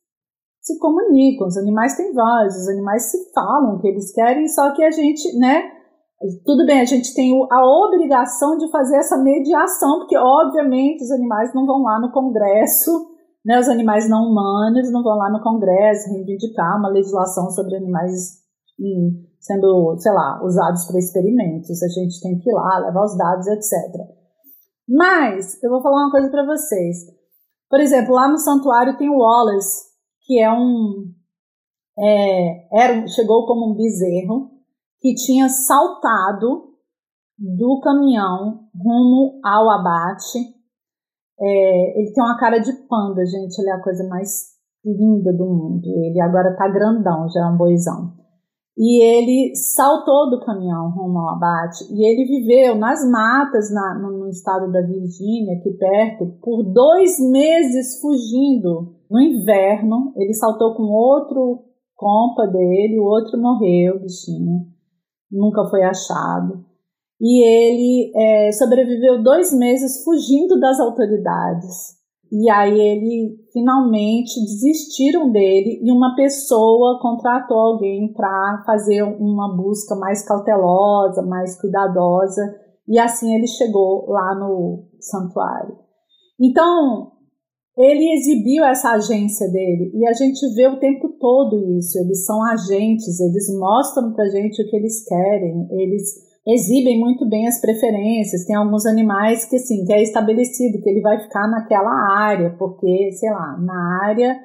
se comunicam, os animais têm voz, os animais se falam o que eles querem, só que a gente, né? Tudo bem, a gente tem a obrigação de fazer essa mediação, porque obviamente os animais não vão lá no Congresso né, os animais não humanos não vão lá no Congresso reivindicar uma legislação sobre animais sendo, sei lá, usados para experimentos. A gente tem que ir lá, levar os dados, etc. Mas eu vou falar uma coisa para vocês. Por exemplo, lá no santuário tem o Wallace, que é um é, era, chegou como um bezerro que tinha saltado do caminhão rumo ao abate é, ele tem uma cara de panda, gente. Ele é a coisa mais linda do mundo. Ele agora tá grandão, já é um boizão. E ele saltou do caminhão rumo ao abate e ele viveu nas matas na, no, estado da Virgínia, aqui perto, por dois meses fugindo. No inverno, ele saltou com outro compa dele, o outro morreu, bichinho. Nunca foi achado e ele é, sobreviveu dois meses fugindo das autoridades. E aí ele finalmente desistiram dele e uma pessoa contratou alguém para fazer uma busca mais cautelosa, mais cuidadosa, e assim ele chegou lá no santuário. Então, ele exibiu essa agência dele e a gente vê o tempo todo isso. Eles são agentes, eles mostram pra gente o que eles querem, eles exibem muito bem as preferências. Tem alguns animais que, assim, que é estabelecido que ele vai ficar naquela área, porque, sei lá, na área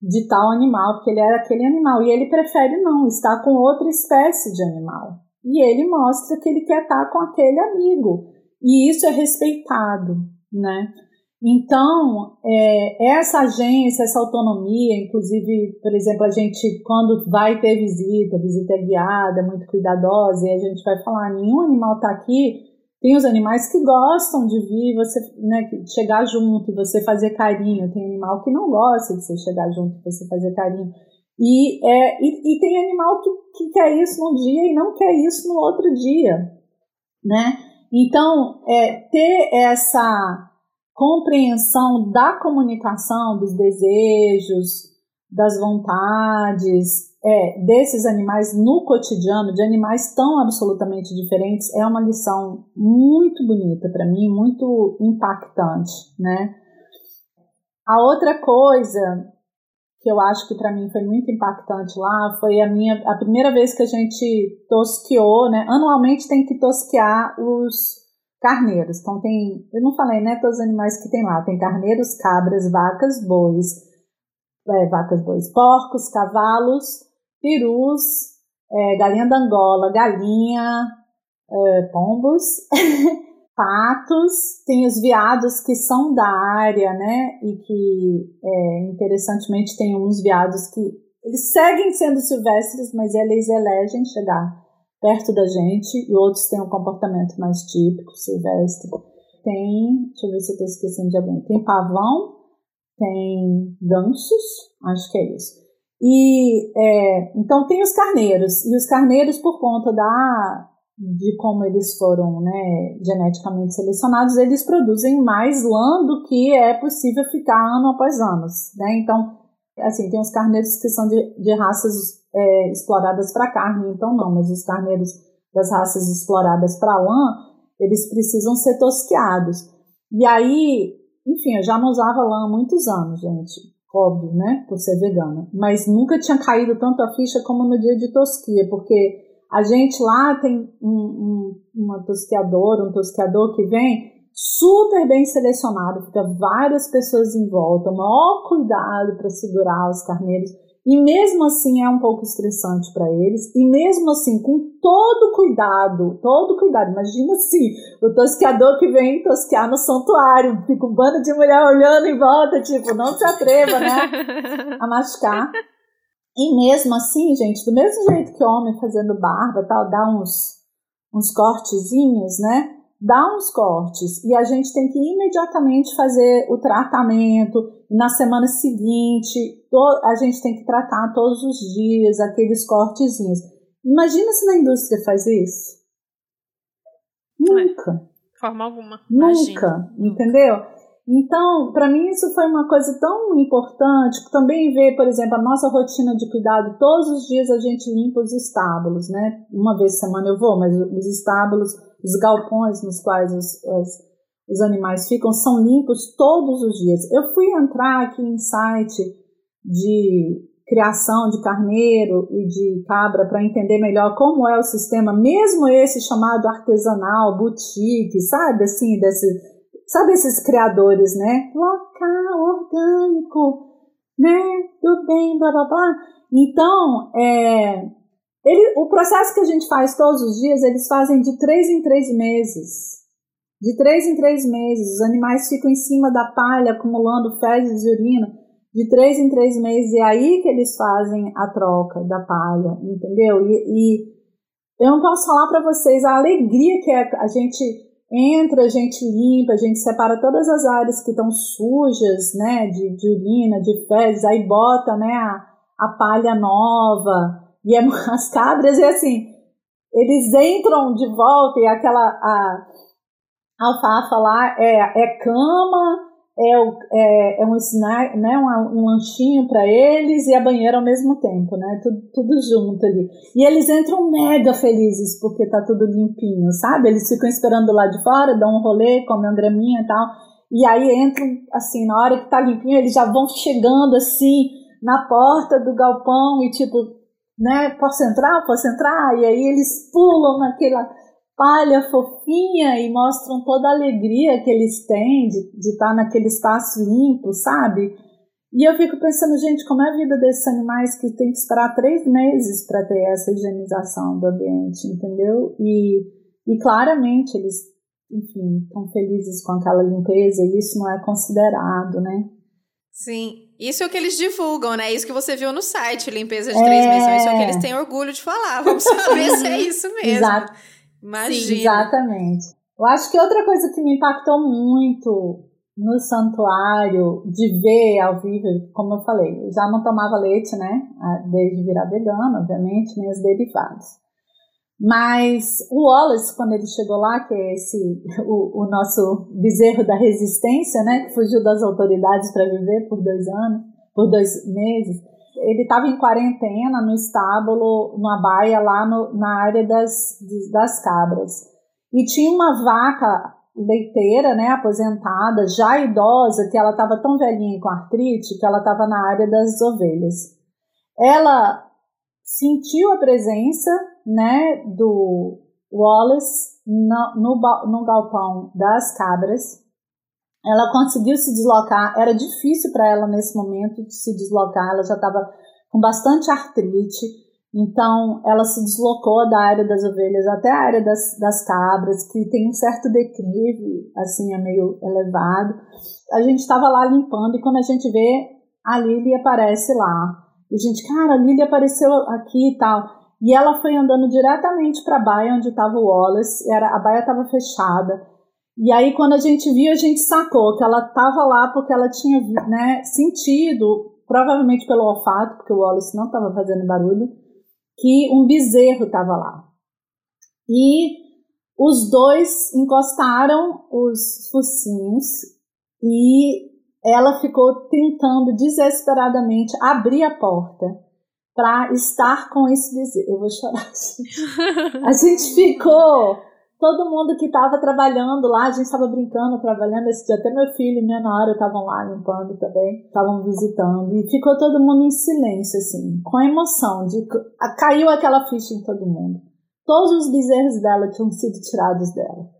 de tal animal, porque ele era aquele animal. E ele prefere não, estar com outra espécie de animal. E ele mostra que ele quer estar com aquele amigo. E isso é respeitado, né? Então, é, essa agência, essa autonomia, inclusive, por exemplo, a gente, quando vai ter visita, visita é guiada, muito cuidadosa, e a gente vai falar: nenhum animal está aqui. Tem os animais que gostam de vir, você né, chegar junto e você fazer carinho. Tem animal que não gosta de você chegar junto e você fazer carinho. E, é, e, e, tem animal que, que quer isso num dia e não quer isso no outro dia, né? Então, é, ter essa compreensão da comunicação, dos desejos, das vontades é, desses animais no cotidiano, de animais tão absolutamente diferentes, é uma lição muito bonita para mim, muito impactante, né? A outra coisa que eu acho que para mim foi muito impactante lá foi a minha a primeira vez que a gente tosqueou, né? Anualmente tem que tosquear os carneiros. Então tem, eu não falei, né, todos os animais que tem lá, tem carneiros, cabras, vacas, bois, é, vacas, bois, porcos, cavalos, perus, é, galinha da Angola, galinha, é, pombos, [LAUGHS] patos, tem os veados que são da área, né, e que, é, interessantemente, tem uns veados que eles seguem sendo silvestres, mas eles elegem chegar perto da gente e outros têm um comportamento mais típico, silvestre. Tem, deixa eu ver se eu estou esquecendo de alguém. Tem pavão, tem gansos, acho que é isso. E é, então tem os carneiros e os carneiros por conta da de como eles foram né, geneticamente selecionados, eles produzem mais lã do que é possível ficar ano após ano. Né? Então, assim, tem os carneiros que são de, de raças é, exploradas para carne, então não, mas os carneiros das raças exploradas para lã, eles precisam ser tosqueados. E aí, enfim, eu já não usava lã há muitos anos, gente, óbvio, né, por ser vegana, mas nunca tinha caído tanto a ficha como no dia de tosquia, porque a gente lá tem um, um, uma tosqueadora, um tosqueador que vem super bem selecionado, fica várias pessoas em volta, maior cuidado para segurar os carneiros. E mesmo assim é um pouco estressante para eles. E mesmo assim, com todo cuidado, todo cuidado. Imagina assim, o tosqueador que vem tosquear no santuário, fica um bando de mulher olhando em volta, tipo, não se atreva, né? A machucar. E mesmo assim, gente, do mesmo jeito que homem fazendo barba tal, dá uns, uns cortezinhos, né? Dá uns cortes e a gente tem que imediatamente fazer o tratamento. Na semana seguinte, a gente tem que tratar todos os dias aqueles cortezinhos. Imagina se na indústria faz isso. Nunca. De forma alguma. Nunca, Imagina. entendeu? Então, para mim isso foi uma coisa tão importante, também ver, por exemplo, a nossa rotina de cuidado, todos os dias a gente limpa os estábulos, né? Uma vez por semana eu vou, mas os estábulos, os galpões nos quais os, os, os animais ficam são limpos todos os dias. Eu fui entrar aqui em site de criação de carneiro e de cabra para entender melhor como é o sistema, mesmo esse chamado artesanal, boutique, sabe, assim, desse Sabe esses criadores, né? Local, orgânico, né? Do bem, blá blá blá. Então, é, ele, o processo que a gente faz todos os dias, eles fazem de três em três meses. De três em três meses. Os animais ficam em cima da palha, acumulando fezes e urina. De três em três meses. E é aí que eles fazem a troca da palha, entendeu? E, e eu não posso falar para vocês a alegria que é a gente entra, a gente limpa, a gente separa todas as áreas que estão sujas, né, de, de urina, de fezes, aí bota, né, a, a palha nova, e é, [LAUGHS] as cabras, é assim, eles entram de volta e aquela, a, a alfafa lá é, é cama, é, é, é um né, um, um lanchinho para eles e a banheira ao mesmo tempo, né, tudo, tudo junto ali. E eles entram mega felizes porque tá tudo limpinho, sabe? Eles ficam esperando lá de fora, dão um rolê, comem uma graminha e tal, e aí entram, assim, na hora que tá limpinho, eles já vão chegando, assim, na porta do galpão e tipo, né, posso entrar? Posso entrar? E aí eles pulam naquela palha fofinha e mostram toda a alegria que eles têm de, estar naquele espaço limpo, sabe? E eu fico pensando, gente, como é a vida desses animais que tem que esperar três meses para ter essa higienização do ambiente, entendeu? E, e claramente eles, enfim, estão felizes com aquela limpeza e isso não é considerado, né? Sim, isso é o que eles divulgam, né? Isso que você viu no site, limpeza de três é... meses. Isso é o que eles têm orgulho de falar. [LAUGHS] Vamos saber se é isso mesmo. Exato. Imagina. Sim, exatamente. Eu acho que outra coisa que me impactou muito no santuário, de ver ao vivo, como eu falei, eu já não tomava leite, né? Desde virar vegana, obviamente, nem os derivados. Mas o Wallace, quando ele chegou lá, que é esse [LAUGHS] o, o nosso bezerro da resistência, né? Que fugiu das autoridades para viver por dois anos, por dois meses, ele estava em quarentena no estábulo, numa baia lá no, na área das, das cabras. E tinha uma vaca leiteira, né, aposentada, já idosa, que ela estava tão velhinha com artrite que ela estava na área das ovelhas. Ela sentiu a presença, né, do Wallace no, no, no galpão das cabras. Ela conseguiu se deslocar, era difícil para ela nesse momento de se deslocar, ela já estava com bastante artrite. Então, ela se deslocou da área das ovelhas até a área das, das cabras, que tem um certo declive, assim, é meio elevado. A gente estava lá limpando e quando a gente vê, a Lily aparece lá. E gente, cara, a Lily apareceu aqui e tal. E ela foi andando diretamente para a baia onde estava o Wallace, era, a baia estava fechada. E aí, quando a gente viu, a gente sacou que ela estava lá porque ela tinha né, sentido, provavelmente pelo olfato, porque o Wallace não estava fazendo barulho, que um bezerro estava lá. E os dois encostaram os focinhos e ela ficou tentando desesperadamente abrir a porta para estar com esse bezerro. Eu vou chorar. [LAUGHS] A gente ficou todo mundo que estava trabalhando lá, a gente estava brincando, trabalhando esse dia, até meu filho e minha nora estavam lá limpando também, estavam visitando, e ficou todo mundo em silêncio, assim, com emoção, de caiu aquela ficha em todo mundo. Todos os bezerros dela tinham sido tirados dela,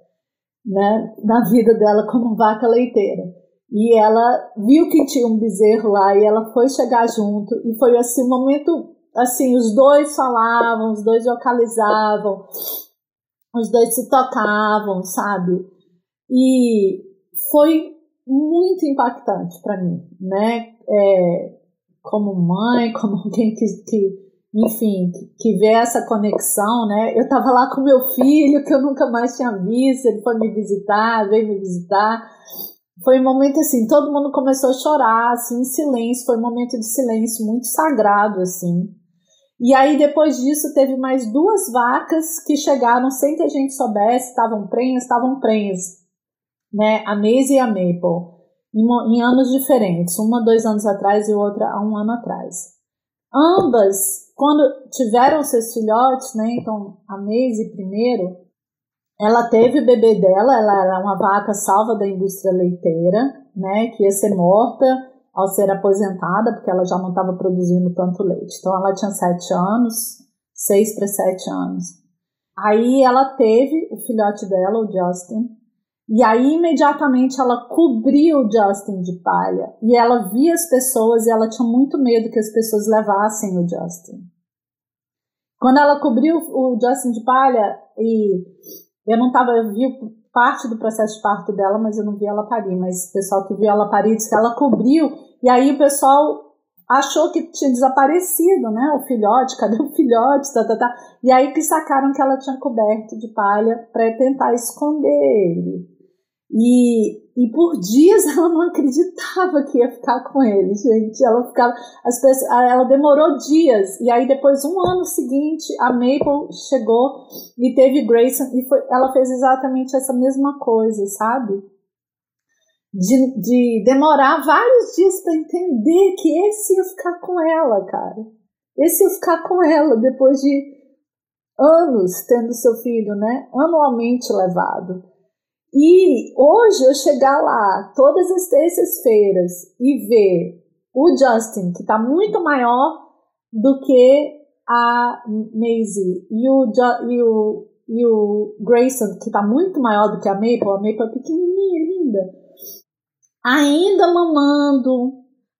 né, na vida dela como vaca leiteira. E ela viu que tinha um bezerro lá e ela foi chegar junto, e foi assim, um momento, assim, os dois falavam, os dois vocalizavam, os dois se tocavam, sabe? E foi muito impactante para mim, né? É, como mãe, como alguém que, que enfim, que, que vê essa conexão, né? Eu tava lá com meu filho, que eu nunca mais tinha visto, ele foi me visitar, veio me visitar. Foi um momento assim, todo mundo começou a chorar, assim, em silêncio, foi um momento de silêncio muito sagrado, assim. E aí, depois disso, teve mais duas vacas que chegaram sem que a gente soubesse, estavam prenhas, estavam prenhas, né? A Maisie e a Maple, em, em, anos diferentes, uma dois anos atrás e outra há um ano atrás. Ambas, quando tiveram seus filhotes, né? Então, a Maisie primeiro, ela teve o bebê dela, ela era uma vaca salva da indústria leiteira, né? Que ia ser morta ao ser aposentada, porque ela já não estava produzindo tanto leite. Então ela tinha sete anos, seis para sete anos. Aí ela teve o filhote dela, o Justin, e aí imediatamente ela cobriu o Justin de palha e ela via as pessoas e ela tinha muito medo que as pessoas levassem o Justin. Quando ela cobriu o Justin de palha e eu não estava, eu vi parte do processo de parto dela, mas eu não vi ela parir. Mas o pessoal que viu ela parir disse que ela cobriu, e aí o pessoal achou que tinha desaparecido, né? O filhote, cadê o filhote? Tá, tá, tá. E aí que sacaram que ela tinha coberto de palha para tentar esconder ele. E, e por dias [LAUGHS] ela não acreditava que ia ficar com ele, gente. Ela ficava. As pessoas, ela demorou dias. E aí, depois, um ano seguinte, a Maple chegou e teve Grayson. E foi, ela fez exatamente essa mesma coisa, sabe? De, de demorar vários dias para entender que esse ia ficar com ela, cara. Esse ia ficar com ela depois de anos tendo seu filho, né? Anualmente levado. E hoje eu chegar lá todas as terças-feiras e ver o Justin, que está muito maior do que a Maisie, e o, e o e o Grayson, que está muito maior do que a Maple, a Maple é pequenininha, linda, ainda mamando,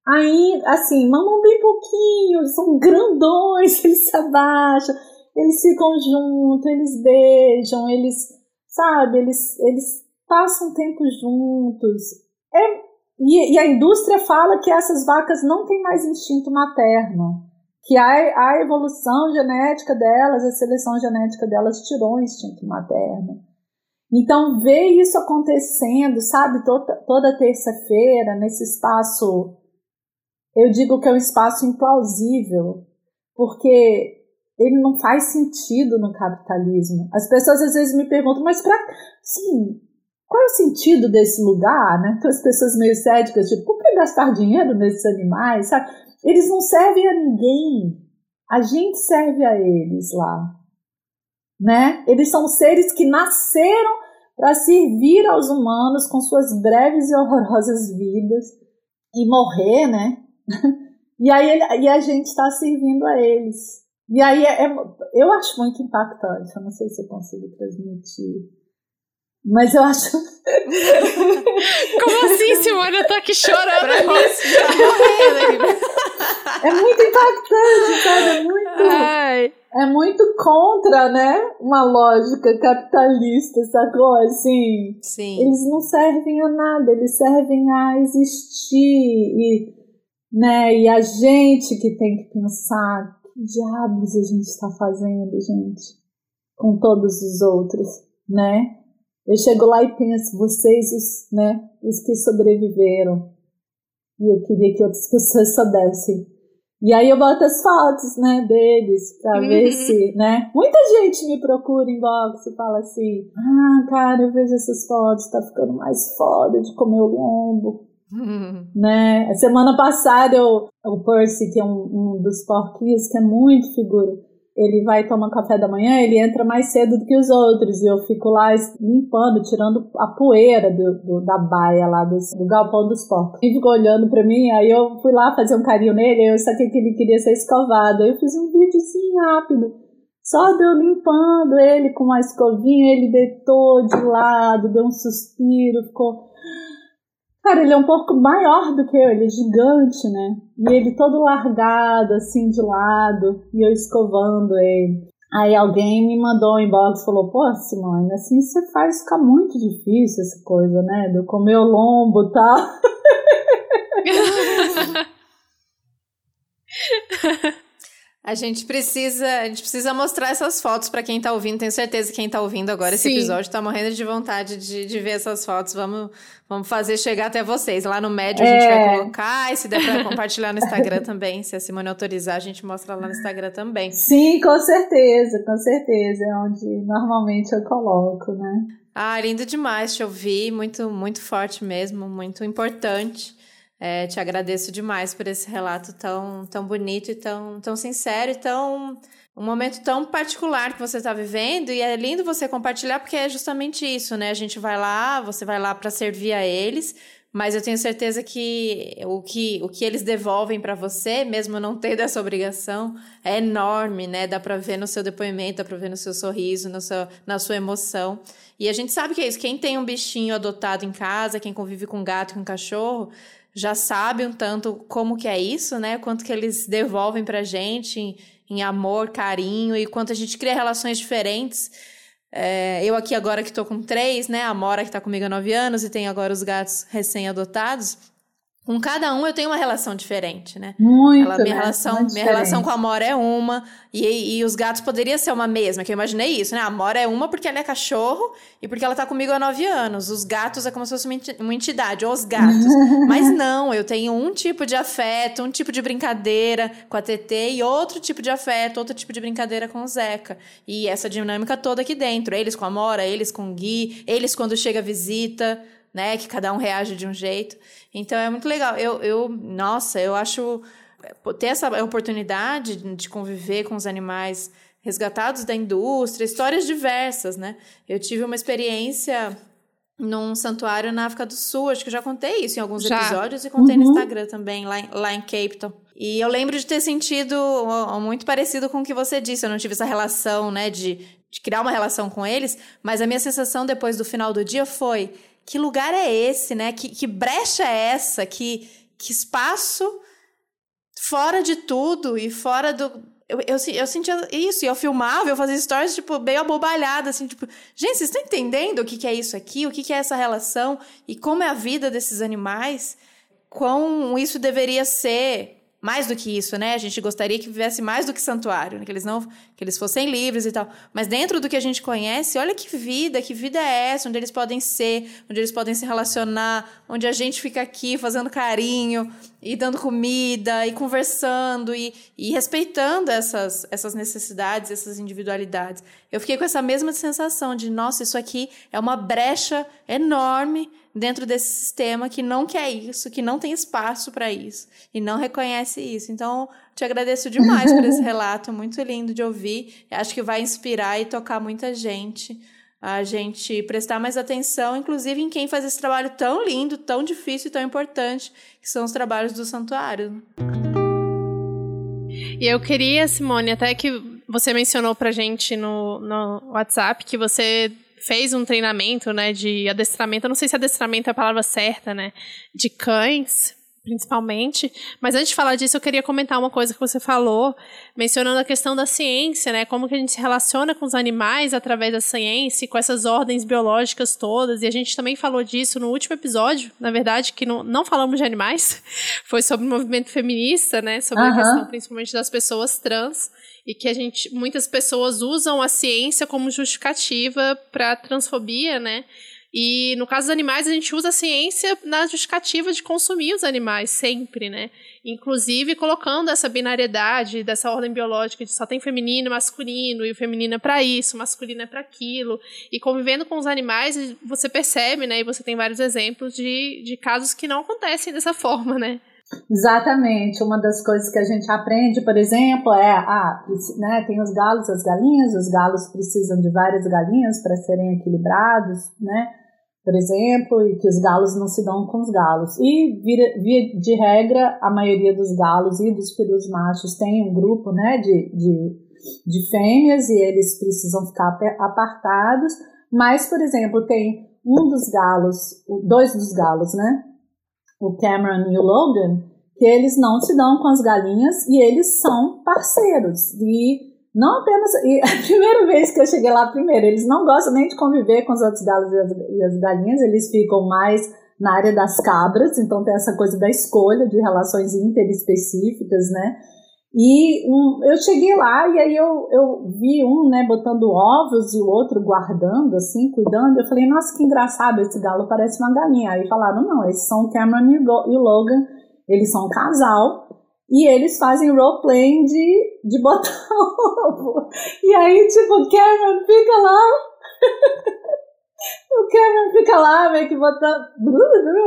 ainda, assim, mamam bem pouquinho, são grandões, [LAUGHS] eles se abaixam, eles ficam juntos, eles beijam, eles, sabe, eles, eles passam tempo juntos. É, e, e a indústria fala que essas vacas não têm mais instinto materno que a, a evolução genética delas, a seleção genética delas tirou o instinto materno. Então, ver isso acontecendo, sabe, toda, toda terça-feira, nesse espaço, eu digo que é um espaço implausível, porque ele não faz sentido no capitalismo. As pessoas às vezes me perguntam, mas para, sim, qual é o sentido desse lugar, né? Então as pessoas meio céticas, tipo, por que gastar dinheiro nesses animais, sabe? Eles não servem a ninguém. A gente serve a eles lá. Né? Eles são seres que nasceram para servir aos humanos com suas breves e horrorosas vidas e morrer, né? [LAUGHS] e aí ele, e a gente está servindo a eles. E aí é, é, eu acho muito impactante. Eu não sei se eu consigo transmitir mas eu acho. [LAUGHS] Como assim, Simone? Eu tô aqui chorando. Pra mim, é muito impactante, sabe? É muito. Ai. É muito contra, né? Uma lógica capitalista, sacou? Assim. Sim. Eles não servem a nada, eles servem a existir. E, né? e a gente que tem que pensar que diabos a gente está fazendo, gente, com todos os outros, né? Eu chego lá e penso, vocês, os, né, os que sobreviveram. E eu queria que outras [LAUGHS] pessoas soubessem. E aí eu boto as fotos, né, deles, pra uhum. ver se, né. Muita gente me procura em box e fala assim: Ah, cara, eu vejo essas fotos, tá ficando mais foda de comer o lombo. Uhum. Né? A semana passada eu, o Percy, que é um, um dos porquinhos, que é muito figura ele vai tomar café da manhã, ele entra mais cedo do que os outros, e eu fico lá limpando, tirando a poeira do, do da baia lá, do, do galpão dos porcos. Ele ficou olhando pra mim, aí eu fui lá fazer um carinho nele, eu saquei que ele queria ser escovado, aí eu fiz um videozinho rápido, só deu limpando ele com uma escovinha, ele deitou de lado, deu um suspiro, ficou Cara, ele é um pouco maior do que eu, ele é gigante, né? E ele todo largado, assim, de lado, e eu escovando ele. Aí alguém me mandou um inbox e falou: Pô, Simone, assim você faz ficar muito difícil essa coisa, né? Do comer o lombo e tal. [LAUGHS] [LAUGHS] [LAUGHS] A gente precisa, a gente precisa mostrar essas fotos para quem tá ouvindo. Tenho certeza que quem tá ouvindo agora esse Sim. episódio tá morrendo de vontade de, de ver essas fotos. Vamos, vamos fazer chegar até vocês. Lá no médio a gente vai é. colocar e se der para compartilhar no Instagram [LAUGHS] também, se a Simone autorizar, a gente mostra lá no Instagram também. Sim, com certeza, com certeza, é onde normalmente eu coloco, né? Ah, lindo demais te ouvir, muito muito forte mesmo, muito importante. É, te agradeço demais por esse relato tão, tão bonito e tão, tão sincero e tão. Um momento tão particular que você está vivendo, e é lindo você compartilhar, porque é justamente isso, né? A gente vai lá, você vai lá para servir a eles, mas eu tenho certeza que o que, o que eles devolvem para você, mesmo não tendo essa obrigação, é enorme, né? Dá para ver no seu depoimento, dá para ver no seu sorriso, no seu, na sua emoção. E a gente sabe que é isso. Quem tem um bichinho adotado em casa, quem convive com gato, com cachorro, já sabe um tanto como que é isso, né? Quanto que eles devolvem pra gente em, em amor, carinho e quanto a gente cria relações diferentes. É, eu aqui agora que tô com três, né? A Mora que tá comigo há nove anos e tem agora os gatos recém-adotados. Com cada um eu tenho uma relação diferente, né? Muito. Ela, minha né? relação, Muito minha relação com a Amora é uma e, e os gatos poderia ser uma mesma, que eu imaginei isso, né? A Amora é uma porque ela é cachorro e porque ela tá comigo há nove anos. Os gatos é como se fosse uma entidade, os gatos. [LAUGHS] Mas não, eu tenho um tipo de afeto, um tipo de brincadeira com a TT e outro tipo de afeto, outro tipo de brincadeira com o Zeca. E essa dinâmica toda aqui dentro. Eles com a Amora, eles com o Gui, eles quando chega visita né? Que cada um reage de um jeito. Então é muito legal. Eu, eu nossa, eu acho ter essa oportunidade de conviver com os animais resgatados da indústria, histórias diversas, né? Eu tive uma experiência num santuário na África do Sul, acho que eu já contei isso em alguns já. episódios e contei uhum. no Instagram também, lá em, lá em Cape Town. E eu lembro de ter sentido muito parecido com o que você disse, eu não tive essa relação, né, de, de criar uma relação com eles, mas a minha sensação depois do final do dia foi: que lugar é esse, né? Que, que brecha é essa? Que, que espaço fora de tudo e fora do. Eu, eu, eu sentia isso, e eu filmava, eu fazia stories, tipo, meio abobalhada, assim, tipo, gente, vocês estão entendendo o que, que é isso aqui? O que, que é essa relação? E como é a vida desses animais? Quão isso deveria ser mais do que isso, né? A gente gostaria que vivesse mais do que santuário, né? que eles não, que eles fossem livres e tal. Mas dentro do que a gente conhece, olha que vida, que vida é essa, onde eles podem ser, onde eles podem se relacionar, onde a gente fica aqui fazendo carinho e dando comida e conversando e, e respeitando essas, essas necessidades, essas individualidades. Eu fiquei com essa mesma sensação de, nossa, isso aqui é uma brecha enorme dentro desse sistema que não quer isso, que não tem espaço para isso e não reconhece isso. Então, te agradeço demais por esse [LAUGHS] relato, muito lindo de ouvir. Acho que vai inspirar e tocar muita gente. A gente prestar mais atenção, inclusive em quem faz esse trabalho tão lindo, tão difícil e tão importante, que são os trabalhos do santuário. E eu queria, Simone, até que você mencionou pra gente no, no WhatsApp que você fez um treinamento, né, de adestramento. Eu não sei se adestramento é a palavra certa, né, de cães, principalmente. Mas antes de falar disso, eu queria comentar uma coisa que você falou, mencionando a questão da ciência, né, como que a gente se relaciona com os animais através da ciência, com essas ordens biológicas todas. E a gente também falou disso no último episódio, na verdade, que não, não falamos de animais, [LAUGHS] foi sobre o movimento feminista, né, sobre a questão principalmente das pessoas trans e que a gente muitas pessoas usam a ciência como justificativa para transfobia, né? E no caso dos animais, a gente usa a ciência na justificativa de consumir os animais sempre, né? Inclusive colocando essa binariedade dessa ordem biológica de só tem feminino e masculino, e o feminino é para isso, o masculino é para aquilo. E convivendo com os animais, você percebe, né? E você tem vários exemplos de, de casos que não acontecem dessa forma, né? Exatamente. Uma das coisas que a gente aprende, por exemplo, é ah, né, tem os galos, as galinhas, os galos precisam de várias galinhas para serem equilibrados, né? Por exemplo, e que os galos não se dão com os galos. E via, via de regra, a maioria dos galos e dos perus machos tem um grupo né, de, de, de fêmeas e eles precisam ficar apartados. Mas, por exemplo, tem um dos galos, dois dos galos, né? o Cameron e o Logan, que eles não se dão com as galinhas e eles são parceiros. E não apenas. E [LAUGHS] a primeira vez que eu cheguei lá, primeiro, eles não gostam nem de conviver com os outros galos e as, as galinhas, eles ficam mais na área das cabras, então tem essa coisa da escolha de relações interespecíficas, né? E um, eu cheguei lá e aí eu, eu vi um, né, botando ovos e o outro guardando, assim, cuidando. Eu falei, nossa, que engraçado, esse galo parece uma galinha. Aí falaram, não, esses são o Cameron e o Logan, eles são um casal e eles fazem roleplaying de, de botar [LAUGHS] ovo. E aí, tipo, o Cameron fica lá. [LAUGHS] o Cameron fica lá meio que botando,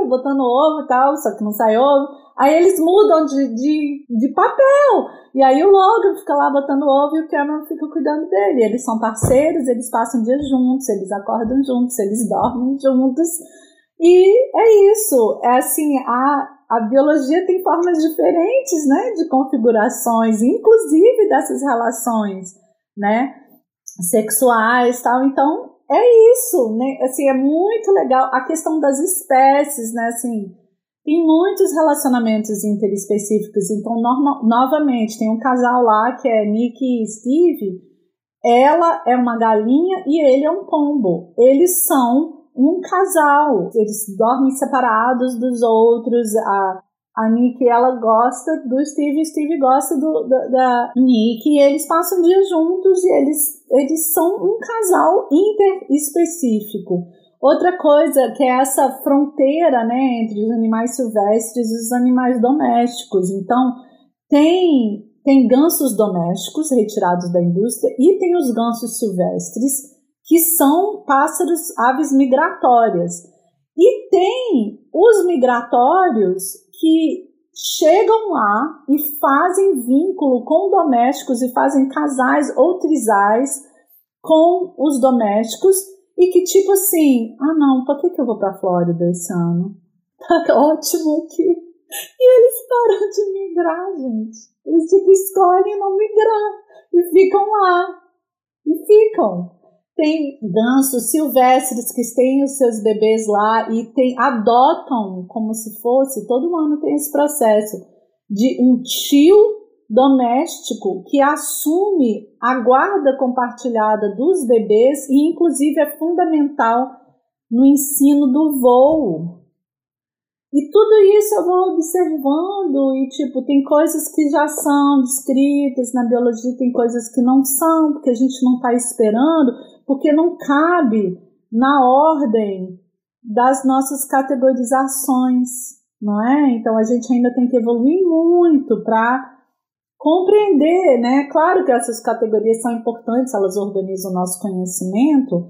botando ovo e tal, só que não sai ovo. Aí eles mudam de, de, de papel. E aí o Logan fica lá botando ovo e o Cameron fica cuidando dele. Eles são parceiros, eles passam dias juntos, eles acordam juntos, eles dormem juntos. E é isso. É assim, a, a biologia tem formas diferentes, né, de configurações, inclusive dessas relações, né, sexuais, tal. Então, é isso, né? Assim, é muito legal a questão das espécies, né, assim, tem muitos relacionamentos interespecíficos. Então, norma, novamente, tem um casal lá que é Nick e Steve. Ela é uma galinha e ele é um pombo. Eles são um casal. Eles dormem separados dos outros. A, a Nick, ela gosta do Steve, o Steve gosta do, do, da Nick. E eles passam dias juntos e eles, eles são um casal interespecífico. Outra coisa que é essa fronteira né, entre os animais silvestres e os animais domésticos. Então, tem, tem gansos domésticos retirados da indústria e tem os gansos silvestres, que são pássaros, aves migratórias. E tem os migratórios que chegam lá e fazem vínculo com domésticos e fazem casais ou trisais com os domésticos e que tipo assim, ah não, por que, que eu vou pra Flórida esse ano? [LAUGHS] Tá ótimo aqui. E eles param de migrar, gente. Eles tipo escolhem não migrar e ficam lá. E ficam. Tem gansos silvestres que têm os seus bebês lá e tem, adotam como se fosse, todo ano tem esse processo de um tio doméstico que assume a guarda compartilhada dos bebês e inclusive é fundamental no ensino do voo. E tudo isso eu vou observando e tipo, tem coisas que já são descritas na biologia, tem coisas que não são, porque a gente não está esperando, porque não cabe na ordem das nossas categorizações, não é? Então a gente ainda tem que evoluir muito para compreender, né? Claro que essas categorias são importantes, elas organizam o nosso conhecimento,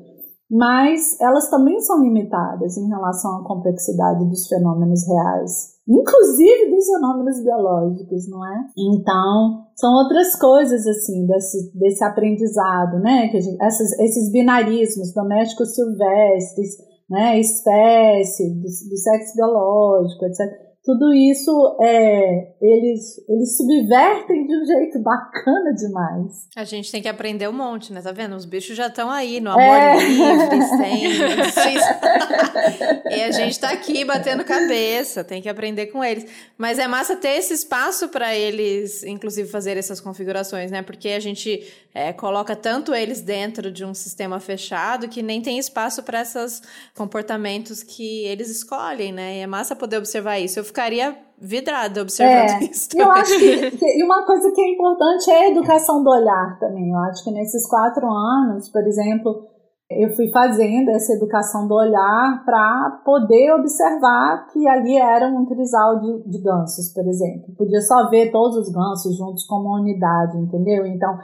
mas elas também são limitadas em relação à complexidade dos fenômenos reais, inclusive dos fenômenos biológicos, não é? Então, são outras coisas assim desse, desse aprendizado, né? Que gente, essas, esses binarismos domésticos silvestres, né? Espécie, do, do sexo biológico, etc tudo isso é, eles, eles subvertem de um jeito bacana demais. A gente tem que aprender um monte, né? Tá vendo? Os bichos já estão aí no amor é. livre, sem. [LAUGHS] e a gente tá aqui batendo cabeça, tem que aprender com eles. Mas é massa ter esse espaço para eles, inclusive, fazer essas configurações, né? Porque a gente é, coloca tanto eles dentro de um sistema fechado que nem tem espaço para esses comportamentos que eles escolhem, né? E é massa poder observar isso. Eu ficaria vidrada observando é, isso. Eu acho que, [LAUGHS] que, e uma coisa que é importante é a educação do olhar também. Eu acho que nesses quatro anos, por exemplo, eu fui fazendo essa educação do olhar para poder observar que ali era um trisal de, de gansos, por exemplo. Podia só ver todos os gansos juntos como uma unidade, entendeu? Então,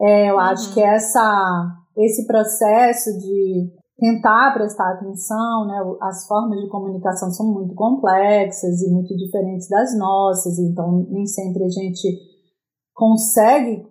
é, eu uhum. acho que essa, esse processo de tentar prestar atenção, né? As formas de comunicação são muito complexas e muito diferentes das nossas, então nem sempre a gente consegue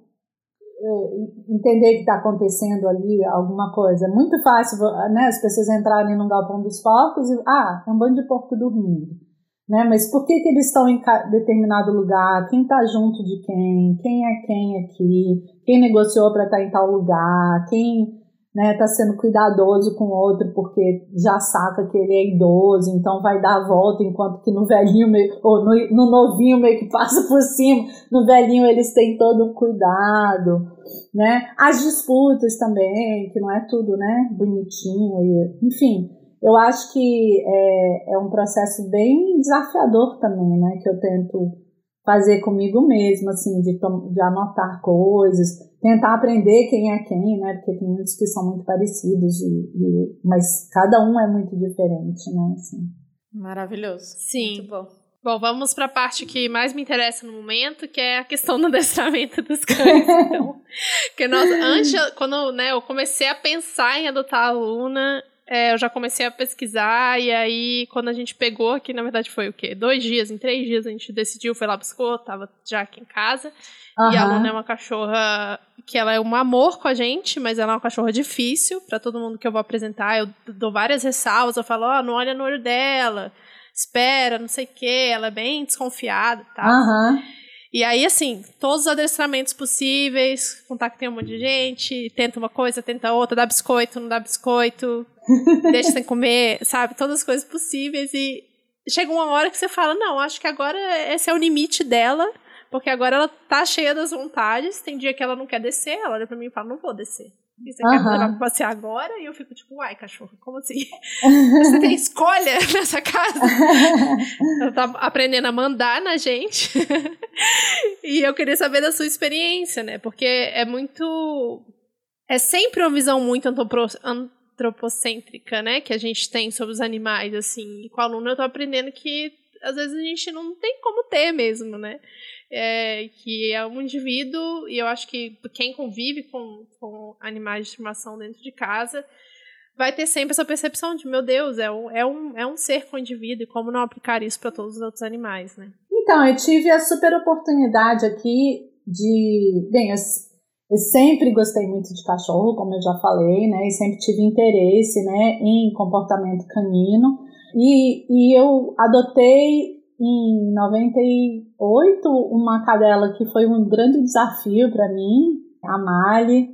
é, entender que está acontecendo ali alguma coisa. É muito fácil, né? As pessoas entrarem no galpão dos porcos e ah, é um bando de porco dormindo. Né? Mas por que, que eles estão em determinado lugar? Quem está junto de quem? Quem é quem aqui? Quem negociou para estar tá em tal lugar? Quem né, tá sendo cuidadoso com o outro porque já saca que ele é idoso, então vai dar a volta, enquanto que no velhinho, meio, ou no, no novinho meio que [LAUGHS] passa por cima, no velhinho eles têm todo um cuidado, né? As disputas também, que não é tudo, né, bonitinho, e, enfim, eu acho que é, é um processo bem desafiador também, né? Que eu tento fazer comigo mesma, assim, de, de anotar coisas, tentar aprender quem é quem, né? Porque tem muitos que são muito parecidos, e, e mas cada um é muito diferente, né? Assim. Maravilhoso. Sim. Muito bom. Bom, vamos para a parte que mais me interessa no momento, que é a questão do adestramento dos cães. Então, [LAUGHS] que nós, antes, quando né, eu comecei a pensar em adotar a Luna, é, eu já comecei a pesquisar, e aí, quando a gente pegou aqui, na verdade foi o quê? Dois dias, em três dias a gente decidiu, foi lá, buscou, tava já aqui em casa. Uhum. E a Luna é uma cachorra que ela é um amor com a gente, mas ela é uma cachorra difícil. para todo mundo que eu vou apresentar, eu dou várias ressalvas, eu falo, ó, oh, não olha no olho dela, espera, não sei o quê, ela é bem desconfiada e tal. Uhum. E aí, assim, todos os adestramentos possíveis, contactei um monte de gente, tenta uma coisa, tenta outra, dá biscoito, não dá biscoito, [LAUGHS] deixa sem comer, sabe? Todas as coisas possíveis. E chega uma hora que você fala: não, acho que agora esse é o limite dela, porque agora ela tá cheia das vontades. Tem dia que ela não quer descer, ela olha pra mim e fala: não vou descer. E você uhum. quer me levar pra passear agora? E eu fico tipo, uai, cachorro, como assim? [LAUGHS] Você tem escolha [LAUGHS] nessa casa? [LAUGHS] Ela tá aprendendo a mandar na gente. e eu queria saber da sua experiência, né? Porque é muito. É sempre uma visão muito antropocêntrica, né? Que a gente tem sobre os animais, assim. E com a aluna eu tô aprendendo que às vezes a gente não tem como ter mesmo, né? É, que é um indivíduo, e eu acho que quem convive com, com animais de estimação dentro de casa vai ter sempre essa percepção de, meu Deus, é um, é um, é um ser com indivíduo, e como não aplicar isso para todos os outros animais, né? Então, eu tive a super oportunidade aqui de. Bem, eu, eu sempre gostei muito de cachorro, como eu já falei, né? E sempre tive interesse né, em comportamento canino. E, e eu adotei em 98 uma cadela que foi um grande desafio para mim, a Mali.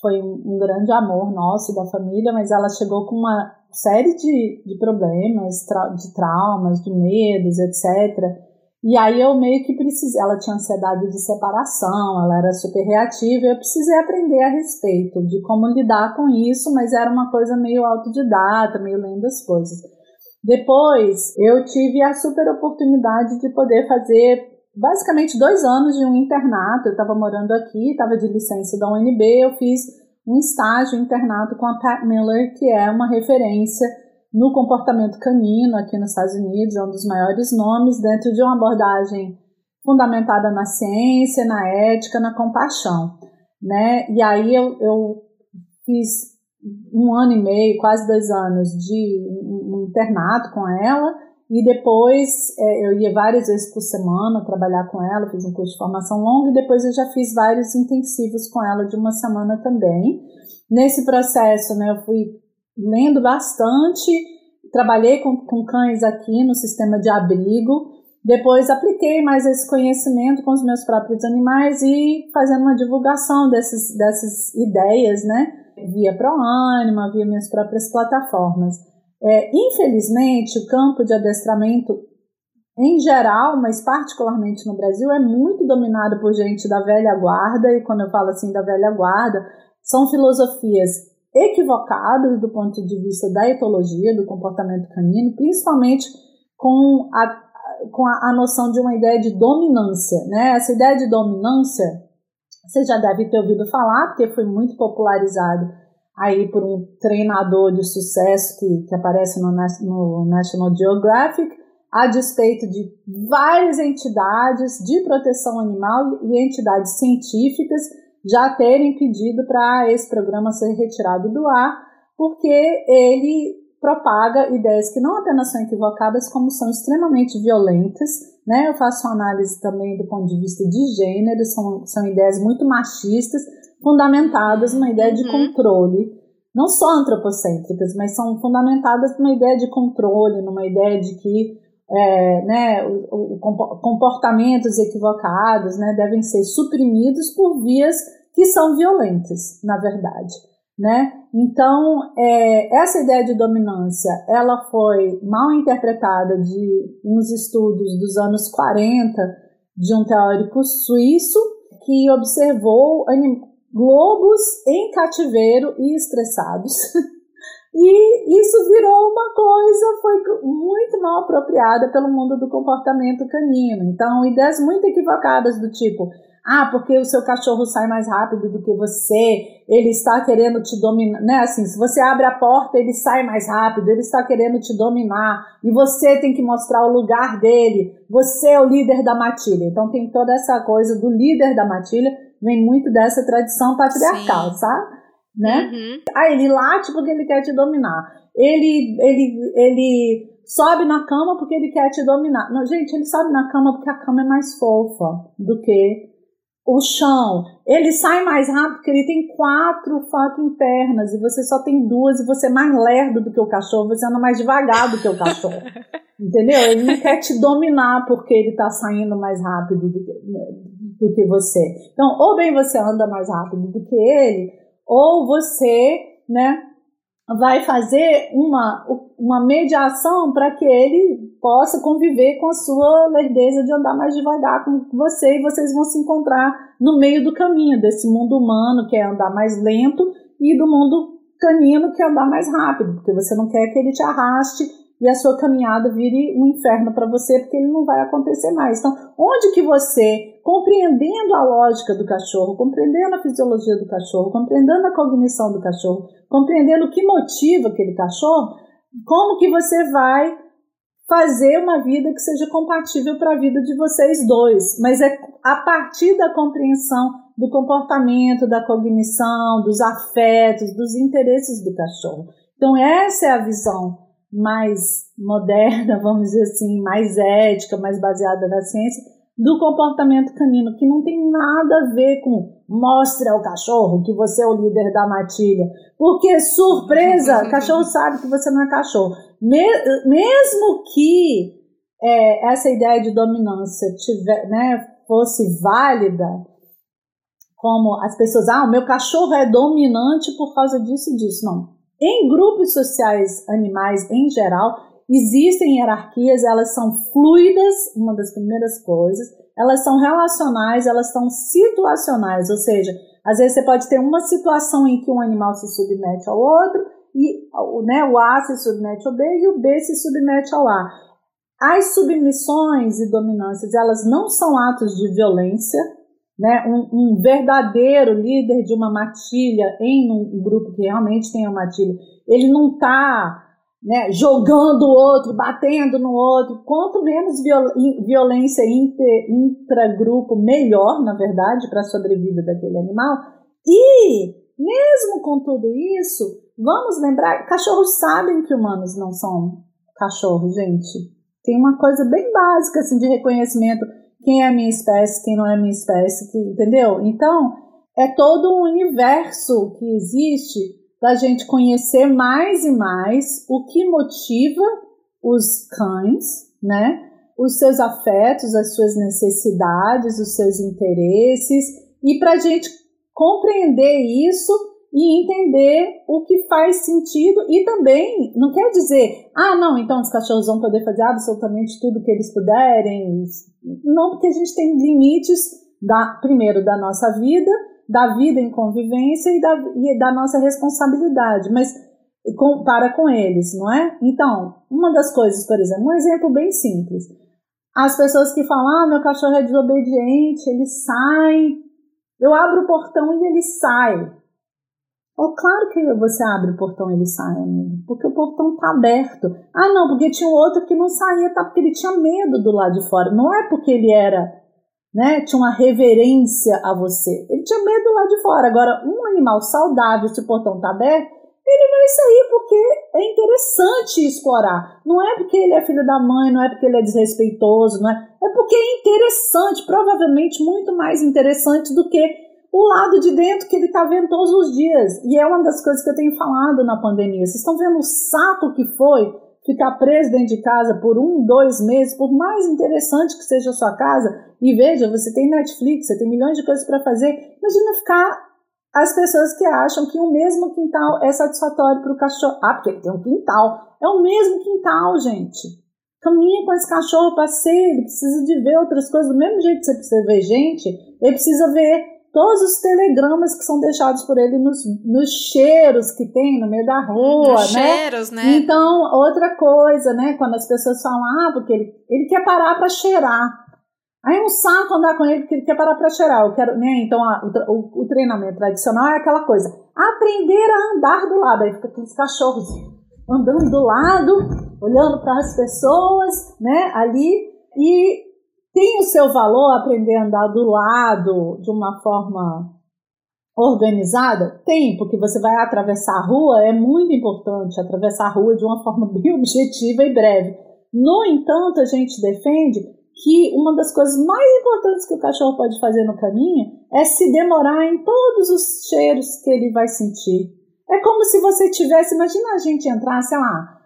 foi um, grande amor nosso da família, mas ela chegou com uma série de, de problemas, de traumas, de medos, etc. E aí eu meio que precisei, ela tinha ansiedade de separação, ela era super reativa, eu precisei aprender a respeito de como lidar com isso, mas era uma coisa meio autodidata, meio lendo as coisas. Depois, eu tive a super oportunidade de poder fazer basicamente dois anos de um internato. Eu estava morando aqui, estava de licença da UNB, eu fiz um estágio internato com a Pat Miller, que é uma referência no comportamento canino aqui nos Estados Unidos, é um dos maiores nomes dentro de uma abordagem fundamentada na ciência, na ética, na compaixão, né? E aí eu, eu fiz um ano e meio, quase dois anos de um, internato com ela e depois é, eu ia várias vezes por semana trabalhar com ela, fiz um curso de formação longa e depois eu já fiz vários intensivos com ela de uma semana também. Nesse processo, né, eu fui lendo bastante, trabalhei com, com cães aqui no sistema de abrigo, depois apliquei mais esse conhecimento com os meus próprios animais e fazendo uma divulgação desses, dessas ideias, né? Via ProAnima, via minhas próprias plataformas. É, infelizmente, o campo de adestramento em geral, mas particularmente no Brasil, é muito dominado por gente da velha guarda, e quando eu falo assim da velha guarda, são filosofias equivocadas do ponto de vista da etologia, do comportamento canino, principalmente com a, com a, a noção de uma ideia de dominância. Né? Essa ideia de dominância, você já deve ter ouvido falar, porque foi muito popularizado aí por um treinador de sucesso que, que aparece no, no National Geographic, a despeito de várias entidades de proteção animal e entidades científicas já terem pedido para esse programa ser retirado do ar, porque ele propaga ideias que não apenas são equivocadas, como são extremamente violentas. Né? Eu faço análise também do ponto de vista de gênero, são, são ideias muito machistas, fundamentadas numa ideia de uhum. controle, não só antropocêntricas, mas são fundamentadas numa ideia de controle, numa ideia de que é, né, o, o, comportamentos equivocados né, devem ser suprimidos por vias que são violentas, na verdade. Né? Então, é, essa ideia de dominância, ela foi mal interpretada de uns estudos dos anos 40 de um teórico suíço que observou globos em cativeiro e estressados [LAUGHS] E isso virou uma coisa, foi muito mal apropriada pelo mundo do comportamento canino. Então, ideias muito equivocadas do tipo, ah, porque o seu cachorro sai mais rápido do que você, ele está querendo te dominar, né? Assim, se você abre a porta, ele sai mais rápido, ele está querendo te dominar, e você tem que mostrar o lugar dele, você é o líder da matilha. Então tem toda essa coisa do líder da matilha, vem muito dessa tradição patriarcal, Sim. sabe? né? Uhum. Ah, ele late porque ele quer te dominar. Ele, ele, ele sobe na cama porque ele quer te dominar. Não, gente, ele sobe na cama porque a cama é mais fofa do que o chão. Ele sai mais rápido porque ele tem quatro fucking pernas e você só tem duas e você é mais lerdo do que o cachorro, você anda mais devagar do que o cachorro. [LAUGHS] Entendeu? Ele não quer te dominar porque ele tá saindo mais rápido do que, do que você. Então, ou bem você anda mais rápido do que ele, ou você, né, vai fazer uma, uma mediação para que ele possa conviver com a sua lerdeza de andar mais devagar com você e vocês vão se encontrar no meio do caminho desse mundo humano que é andar mais lento e do mundo canino que é andar mais rápido, porque você não quer que ele te arraste e a sua caminhada vire um inferno para você, porque ele não vai acontecer mais. Então, onde que você, compreendendo a lógica do cachorro, compreendendo a fisiologia do cachorro, compreendendo a cognição do cachorro, compreendendo o que motiva aquele cachorro, como que você vai fazer uma vida que seja compatível para a vida de vocês dois, mas é a partir da compreensão do comportamento, da cognição, dos afetos, dos interesses do cachorro. Então essa é a visão mais moderna, [LAUGHS] vamos dizer assim, mais ética, mais baseada na ciência, do comportamento canino, que não tem nada a ver com mostre ao cachorro que você é o líder da matilha. Porque, surpresa, [LAUGHS] cachorro sabe que você não é cachorro. mesmo que é, essa ideia de dominância tiver, né, fosse válida, como as pessoas, ah, o meu cachorro é dominante por causa disso e disso. Não. Em grupos sociais animais em geral, existem hierarquias, elas são fluidas, uma das primeiras coisas, elas são relacionais, elas são situacionais, ou seja, às vezes você pode ter uma situação em que um animal se submete ao outro, e né, o A se submete ao B e o B se submete ao A. As submissões e dominâncias, elas não são atos de violência, né? Um, um, verdadeiro líder de uma matilha em um grupo que realmente tem a matilha, ele não está né, jogando o outro, batendo no outro. Quanto menos viol violência inter, intragrupo, melhor, na verdade, para a sobrevida daquele animal. E, mesmo com tudo isso, vamos lembrar: cachorros sabem que humanos não são cachorros, gente. Tem uma coisa bem básica assim, de reconhecimento quem é minha espécie, quem não é minha espécie, que, entendeu? Então, é todo um universo que existe da gente conhecer mais e mais o que motiva os cães, né? Os seus afetos, as suas necessidades, os seus interesses, e para a gente compreender isso e entender o que faz sentido e também não quer dizer, ah, não, então os cachorros vão poder fazer absolutamente tudo que eles puderem. Não, porque a gente tem limites da primeiro da nossa vida, da vida em convivência e da, e da nossa responsabilidade, mas com, para com eles, não é? Então, uma das coisas, por exemplo, um exemplo bem simples. As pessoas que falam, ah, meu cachorro é desobediente, ele sai, eu abro o portão e ele sai. Oh, claro que você abre o portão e ele sai, amigo, porque o portão tá aberto. Ah, não, porque tinha outro que não saía, tá? Porque ele tinha medo do lado de fora. Não é porque ele era, né? Tinha uma reverência a você. Ele tinha medo do lado de fora. Agora, um animal saudável, se o portão tá aberto, ele vai sair porque é interessante explorar. Não é porque ele é filho da mãe, não é porque ele é desrespeitoso, não é? É porque é interessante, provavelmente muito mais interessante do que o lado de dentro que ele está vendo todos os dias. E é uma das coisas que eu tenho falado na pandemia. Vocês estão vendo o saco que foi ficar preso dentro de casa por um, dois meses, por mais interessante que seja a sua casa. E veja, você tem Netflix, você tem milhões de coisas para fazer. Imagina ficar as pessoas que acham que o mesmo quintal é satisfatório para o cachorro. Ah, porque tem um quintal. É o mesmo quintal, gente. Caminha com esse cachorro, passeia, ele precisa de ver outras coisas. Do mesmo jeito que você precisa ver gente, ele precisa ver todos os telegramas que são deixados por ele nos, nos cheiros que tem no meio da rua, nos né? cheiros, né? Então, outra coisa, né? Quando as pessoas falam, ah, porque ele, ele quer parar para cheirar. Aí é um saco andar com ele porque ele quer parar para cheirar. Eu quero, né? Então, a, o, o, treinamento tradicional é aquela coisa, aprender a andar do lado. Aí fica aqueles cachorros andando do lado, olhando para as pessoas, né? Ali e tem o seu valor aprender a andar do lado de uma forma organizada? Tem, porque você vai atravessar a rua, é muito importante atravessar a rua de uma forma [LAUGHS] bem objetiva e breve. No entanto, a gente defende que uma das coisas mais importantes que o cachorro pode fazer no caminho é se demorar em todos os cheiros que ele vai sentir. É como se você tivesse, imagina a gente entrar, sei lá,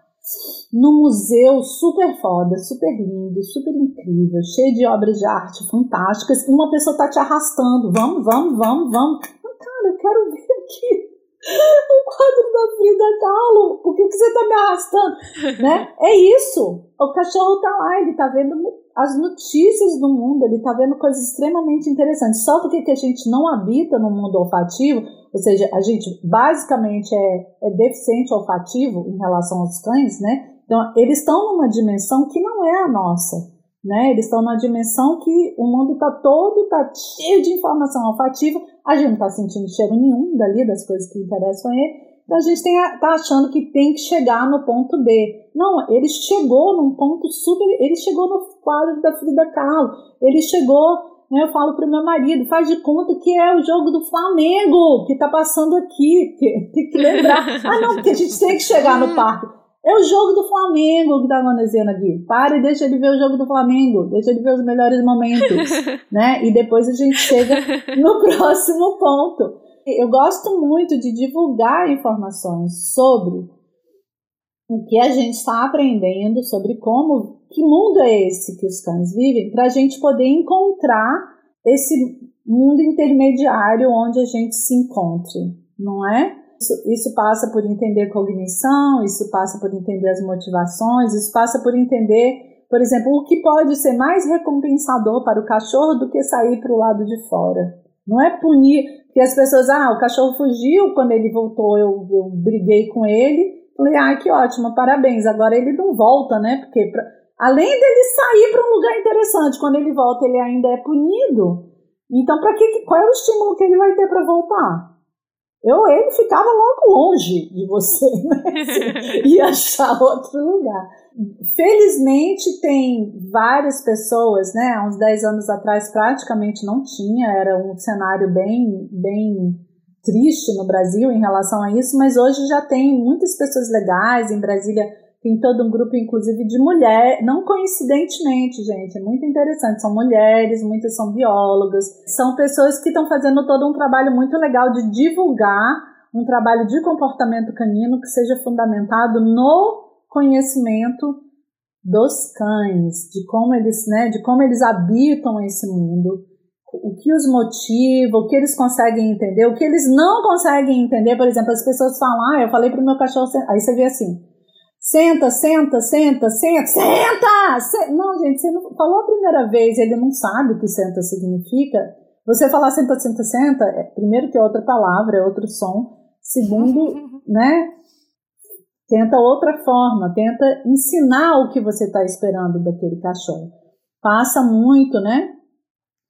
num museu super foda, super lindo, super incrível, cheio de obras de arte fantásticas, e uma pessoa tá te arrastando. Vamos, vamos, vamos, vamos. Mas, cara, eu quero ver aqui [LAUGHS] o quadro da Frida Kahlo. Por que, que você tá me arrastando? né? É isso. O cachorro tá lá, ele tá vendo as notícias do mundo, ele tá vendo coisas extremamente interessantes. Só porque que a gente não habita no mundo olfativo, ou seja, a gente basicamente é, é deficiente olfativo em relação aos cães, né? Então, eles estão numa dimensão que não é a nossa, né? Eles estão numa dimensão que o mundo está todo, está cheio de informação olfativa, a gente não está sentindo cheiro nenhum dali das coisas que interessam a ele, então a gente está achando que tem que chegar no ponto B. Não, ele chegou num ponto super. Ele chegou no quadro da Frida Kahlo. Ele chegou né, eu falo pro meu marido, faz de conta que é o jogo do Flamengo que tá passando aqui. [LAUGHS] Tem que lembrar. ah, não, porque a gente tem que chegar no parque. É o jogo do Flamengo que tá acontecendo aqui. Para e deixa ele ver o jogo do Flamengo. Deixa ele ver os melhores momentos. [LAUGHS] né? E depois a gente chega no próximo ponto. Eu gosto muito de divulgar informações sobre o que a gente está aprendendo, sobre como que mundo é esse que os cães vivem, para a gente poder encontrar esse mundo intermediário onde a gente se encontre, não é? Isso, isso passa por entender cognição, isso passa por entender as motivações, isso passa por entender, por exemplo, o que pode ser mais recompensador para o cachorro do que sair para o lado de fora. Não é punir, porque as pessoas, ah, o cachorro fugiu, quando ele voltou eu, eu briguei com ele, falei, ah, que ótimo, parabéns, agora ele não volta, né? Porque pra, além dele sair para um lugar interessante, quando ele volta ele ainda é punido. Então, para que, qual é o estímulo que ele vai ter para voltar? Eu, ele ficava logo longe de você, né? [LAUGHS] e achar outro lugar. Felizmente tem várias pessoas, né? Há uns 10 anos atrás praticamente não tinha, era um cenário bem, bem triste no Brasil em relação a isso, mas hoje já tem muitas pessoas legais em Brasília tem todo um grupo, inclusive, de mulheres, não coincidentemente, gente, é muito interessante. São mulheres, muitas são biólogas, são pessoas que estão fazendo todo um trabalho muito legal de divulgar um trabalho de comportamento canino que seja fundamentado no conhecimento dos cães, de como eles, né, de como eles habitam esse mundo, o que os motiva, o que eles conseguem entender, o que eles não conseguem entender. Por exemplo, as pessoas falam, ah, eu falei pro meu cachorro, aí você vê assim, Senta, senta, senta, senta, senta! Não, gente, você não falou a primeira vez, ele não sabe o que senta significa. Você falar senta, senta, senta, é, primeiro que é outra palavra, é outro som. Segundo, [LAUGHS] né? Tenta outra forma, tenta ensinar o que você está esperando daquele cachorro. Passa muito, né?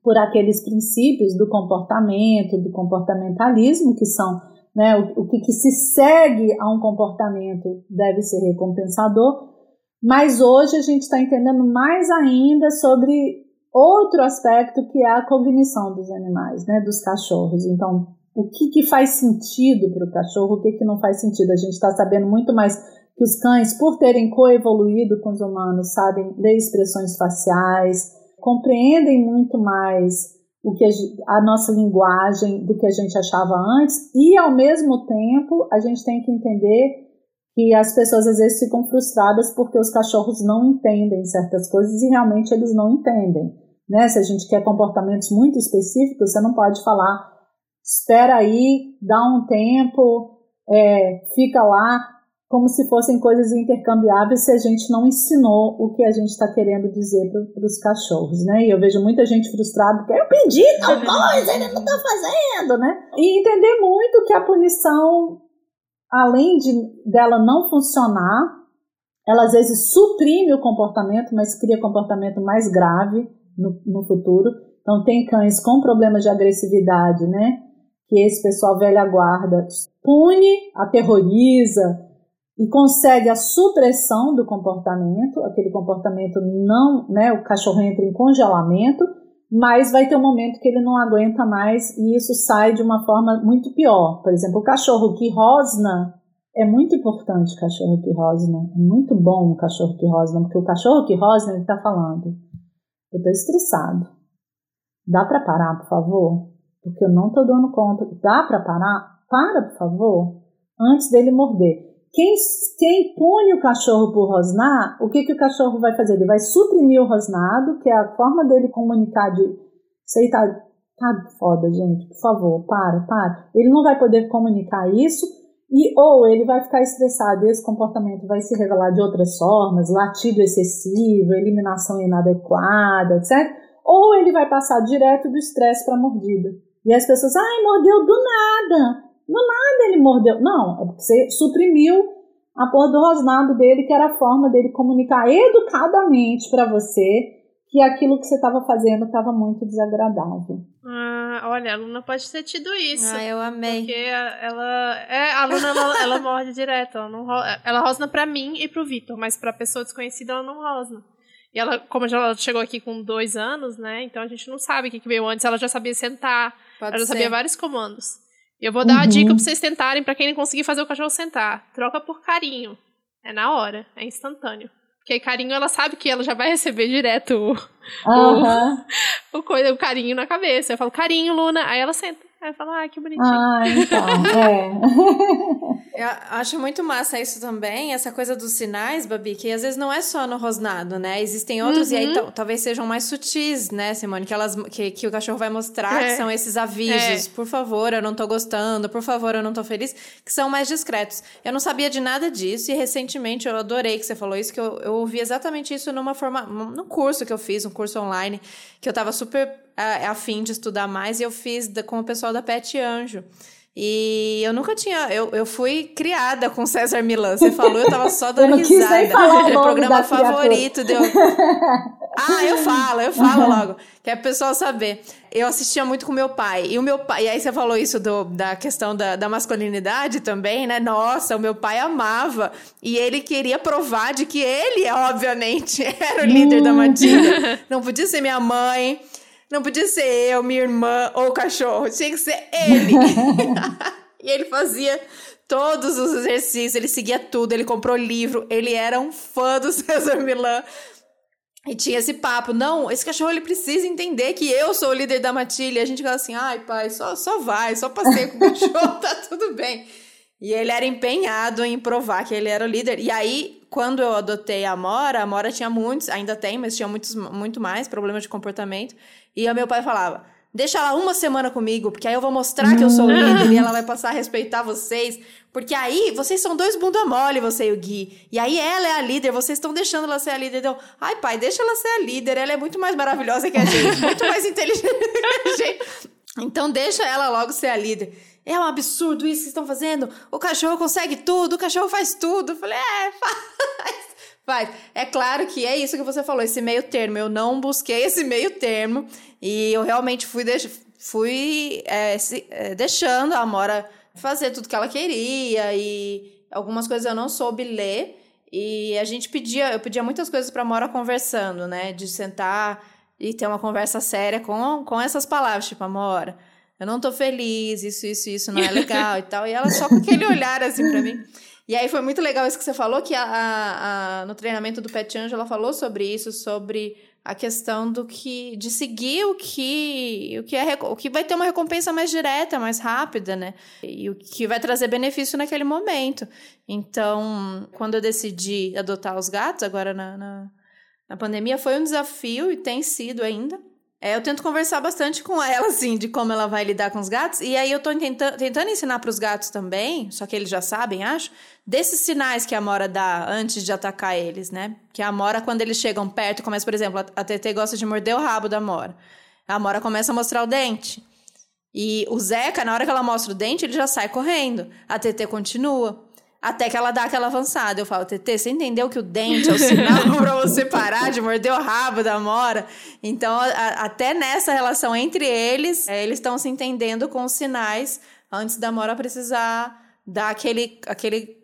Por aqueles princípios do comportamento, do comportamentalismo, que são né, o, o que, que se segue a um comportamento deve ser recompensador, mas hoje a gente está entendendo mais ainda sobre outro aspecto que é a cognição dos animais, né, dos cachorros. Então, o que, que faz sentido para o cachorro, o que, que não faz sentido? A gente está sabendo muito mais que os cães, por terem coevoluído com os humanos, sabem ler expressões faciais, compreendem muito mais o que a, a, nossa linguagem do que a gente achava antes e ao mesmo tempo a gente tem que entender que as pessoas às vezes ficam frustradas porque os cachorros não entendem certas coisas e realmente eles não entendem, né? Se a gente quer comportamentos muito específicos, você não pode falar espera aí, dá um tempo, é, fica lá, como se fossem coisas intercambiáveis se a gente não ensinou o que a gente está querendo dizer para os cachorros, né? E eu vejo muita gente frustrada porque eu pedi tal coisa, ele não está fazendo, né? E entender muito que a punição, além de dela não funcionar, ela às vezes suprime o comportamento, mas cria comportamento mais grave no, no futuro. Então tem cães com problemas de agressividade, né? Que esse pessoal velha guarda pune, aterroriza, e consegue a supressão do comportamento, aquele comportamento não, né, o cachorro entra em congelamento, mas vai ter um momento que ele não aguenta mais e isso sai de uma forma muito pior. Por exemplo, o cachorro que rosna, é muito importante o cachorro que rosna, é muito bom o cachorro que rosna, porque o cachorro que rosna, ele está falando, eu estou estressado, dá para parar, por favor? Porque eu não estou dando conta, dá para parar? Para, por favor, antes dele morder. Quem, quem pune o cachorro por rosnar, o que, que o cachorro vai fazer? Ele vai suprimir o rosnado, que é a forma dele comunicar de. Isso aí tá, tá foda, gente, por favor, para, para. Ele não vai poder comunicar isso, e ou ele vai ficar estressado e esse comportamento vai se revelar de outras formas, latido excessivo, eliminação inadequada, etc. Ou ele vai passar direto do estresse para a mordida. E as pessoas, ai, mordeu do nada. Do nada ele mordeu. Não, é porque você suprimiu a porra do rosnado dele, que era a forma dele comunicar educadamente para você que aquilo que você estava fazendo estava muito desagradável. Ah, olha, a Luna pode ter tido isso. Ah, eu amei. Porque ela. É, a Luna ela, ela morde direto. Ela, não, ela rosna pra mim e pro Vitor, mas pra pessoa desconhecida ela não rosna. E ela, como ela chegou aqui com dois anos, né? Então a gente não sabe o que, que veio antes. Ela já sabia sentar, Pode ela já sabia vários comandos. Eu vou dar uhum. a dica pra vocês tentarem, para quem não conseguir fazer o cachorro sentar. Troca por carinho. É na hora, é instantâneo. Porque carinho ela sabe que ela já vai [LAUGHS] receber direto o, uhum. o, [LAUGHS] o, o carinho na cabeça. Eu falo, carinho, Luna, aí ela senta. Aí eu falo, ah, que bonitinho. Ah, então, é. [LAUGHS] Eu acho muito massa isso também, essa coisa dos sinais, Babi, que às vezes não é só no rosnado, né? Existem outros, uhum. e aí uhum. talvez sejam mais sutis, né, Simone? Que, elas, que, que o cachorro vai mostrar, é. que são esses avisos. É. Por favor, eu não tô gostando, por favor, eu não tô feliz, que são mais discretos. Eu não sabia de nada disso, e recentemente eu adorei que você falou isso, que eu, eu ouvi exatamente isso numa forma. no curso que eu fiz, um curso online, que eu tava super a, a fim de estudar mais, e eu fiz com o pessoal da Pet Anjo. E eu nunca tinha. Eu, eu fui criada com César Milan. Você falou, eu tava só [LAUGHS] dando eu risada. Falar o programa favorito. Deu... [LAUGHS] Ah, eu falo, eu falo logo. Que é o pessoal saber. Eu assistia muito com meu pai. E o meu pai. E aí você falou isso do, da questão da, da masculinidade também, né? Nossa, o meu pai amava. E ele queria provar de que ele, obviamente, [LAUGHS] era o líder da matilha. Não podia ser minha mãe. Não podia ser eu, minha irmã ou o cachorro. Tinha que ser ele. [LAUGHS] e ele fazia todos os exercícios, ele seguia tudo, ele comprou livro, ele era um fã do [LAUGHS] César Milan. E tinha esse papo, não, esse cachorro ele precisa entender que eu sou o líder da matilha. E a gente fala assim, ai pai, só, só vai, só passeia com o cachorro, [LAUGHS] tá tudo bem. E ele era empenhado em provar que ele era o líder. E aí, quando eu adotei a Mora, a Mora tinha muitos, ainda tem, mas tinha muitos, muito mais problemas de comportamento. E o meu pai falava: deixa ela uma semana comigo, porque aí eu vou mostrar que eu sou o líder e ela vai passar a respeitar vocês. Porque aí vocês são dois bunda mole, você e o Gui. E aí ela é a líder, vocês estão deixando ela ser a líder. Então, ai pai, deixa ela ser a líder, ela é muito mais maravilhosa que a gente, muito mais inteligente que a gente. Então deixa ela logo ser a líder. É um absurdo isso que estão fazendo. O cachorro consegue tudo, o cachorro faz tudo. Eu falei, é, [LAUGHS] faz. Faz. É claro que é isso que você falou, esse meio termo. Eu não busquei esse meio termo e eu realmente fui, deix fui é, se, é, deixando a Amora fazer tudo que ela queria e algumas coisas eu não soube ler. E a gente pedia, eu pedia muitas coisas para Amora conversando, né? De sentar e ter uma conversa séria com, com essas palavras, tipo, Amora, eu não tô feliz, isso, isso, isso não é legal e tal. E ela só com aquele [LAUGHS] olhar assim para mim. E aí foi muito legal isso que você falou, que a, a, a, no treinamento do Pet Angel ela falou sobre isso, sobre a questão do que de seguir o que o que é o que vai ter uma recompensa mais direta, mais rápida, né? E o que vai trazer benefício naquele momento. Então, quando eu decidi adotar os gatos agora na, na, na pandemia, foi um desafio e tem sido ainda. É, eu tento conversar bastante com ela, assim, de como ela vai lidar com os gatos. E aí eu tô tentando, tentando ensinar para os gatos também, só que eles já sabem, acho, desses sinais que a Mora dá antes de atacar eles, né? Que a Mora, quando eles chegam perto, começa, por exemplo, a TT gosta de morder o rabo da Mora. A Mora começa a mostrar o dente. E o Zeca, na hora que ela mostra o dente, ele já sai correndo. A TT continua. Até que ela dá aquela avançada. Eu falo, TT, você entendeu que o dente é o sinal [LAUGHS] para você parar de morder o rabo da Mora? Então, a, até nessa relação entre eles, é, eles estão se entendendo com os sinais antes da Mora precisar dar aquele, aquele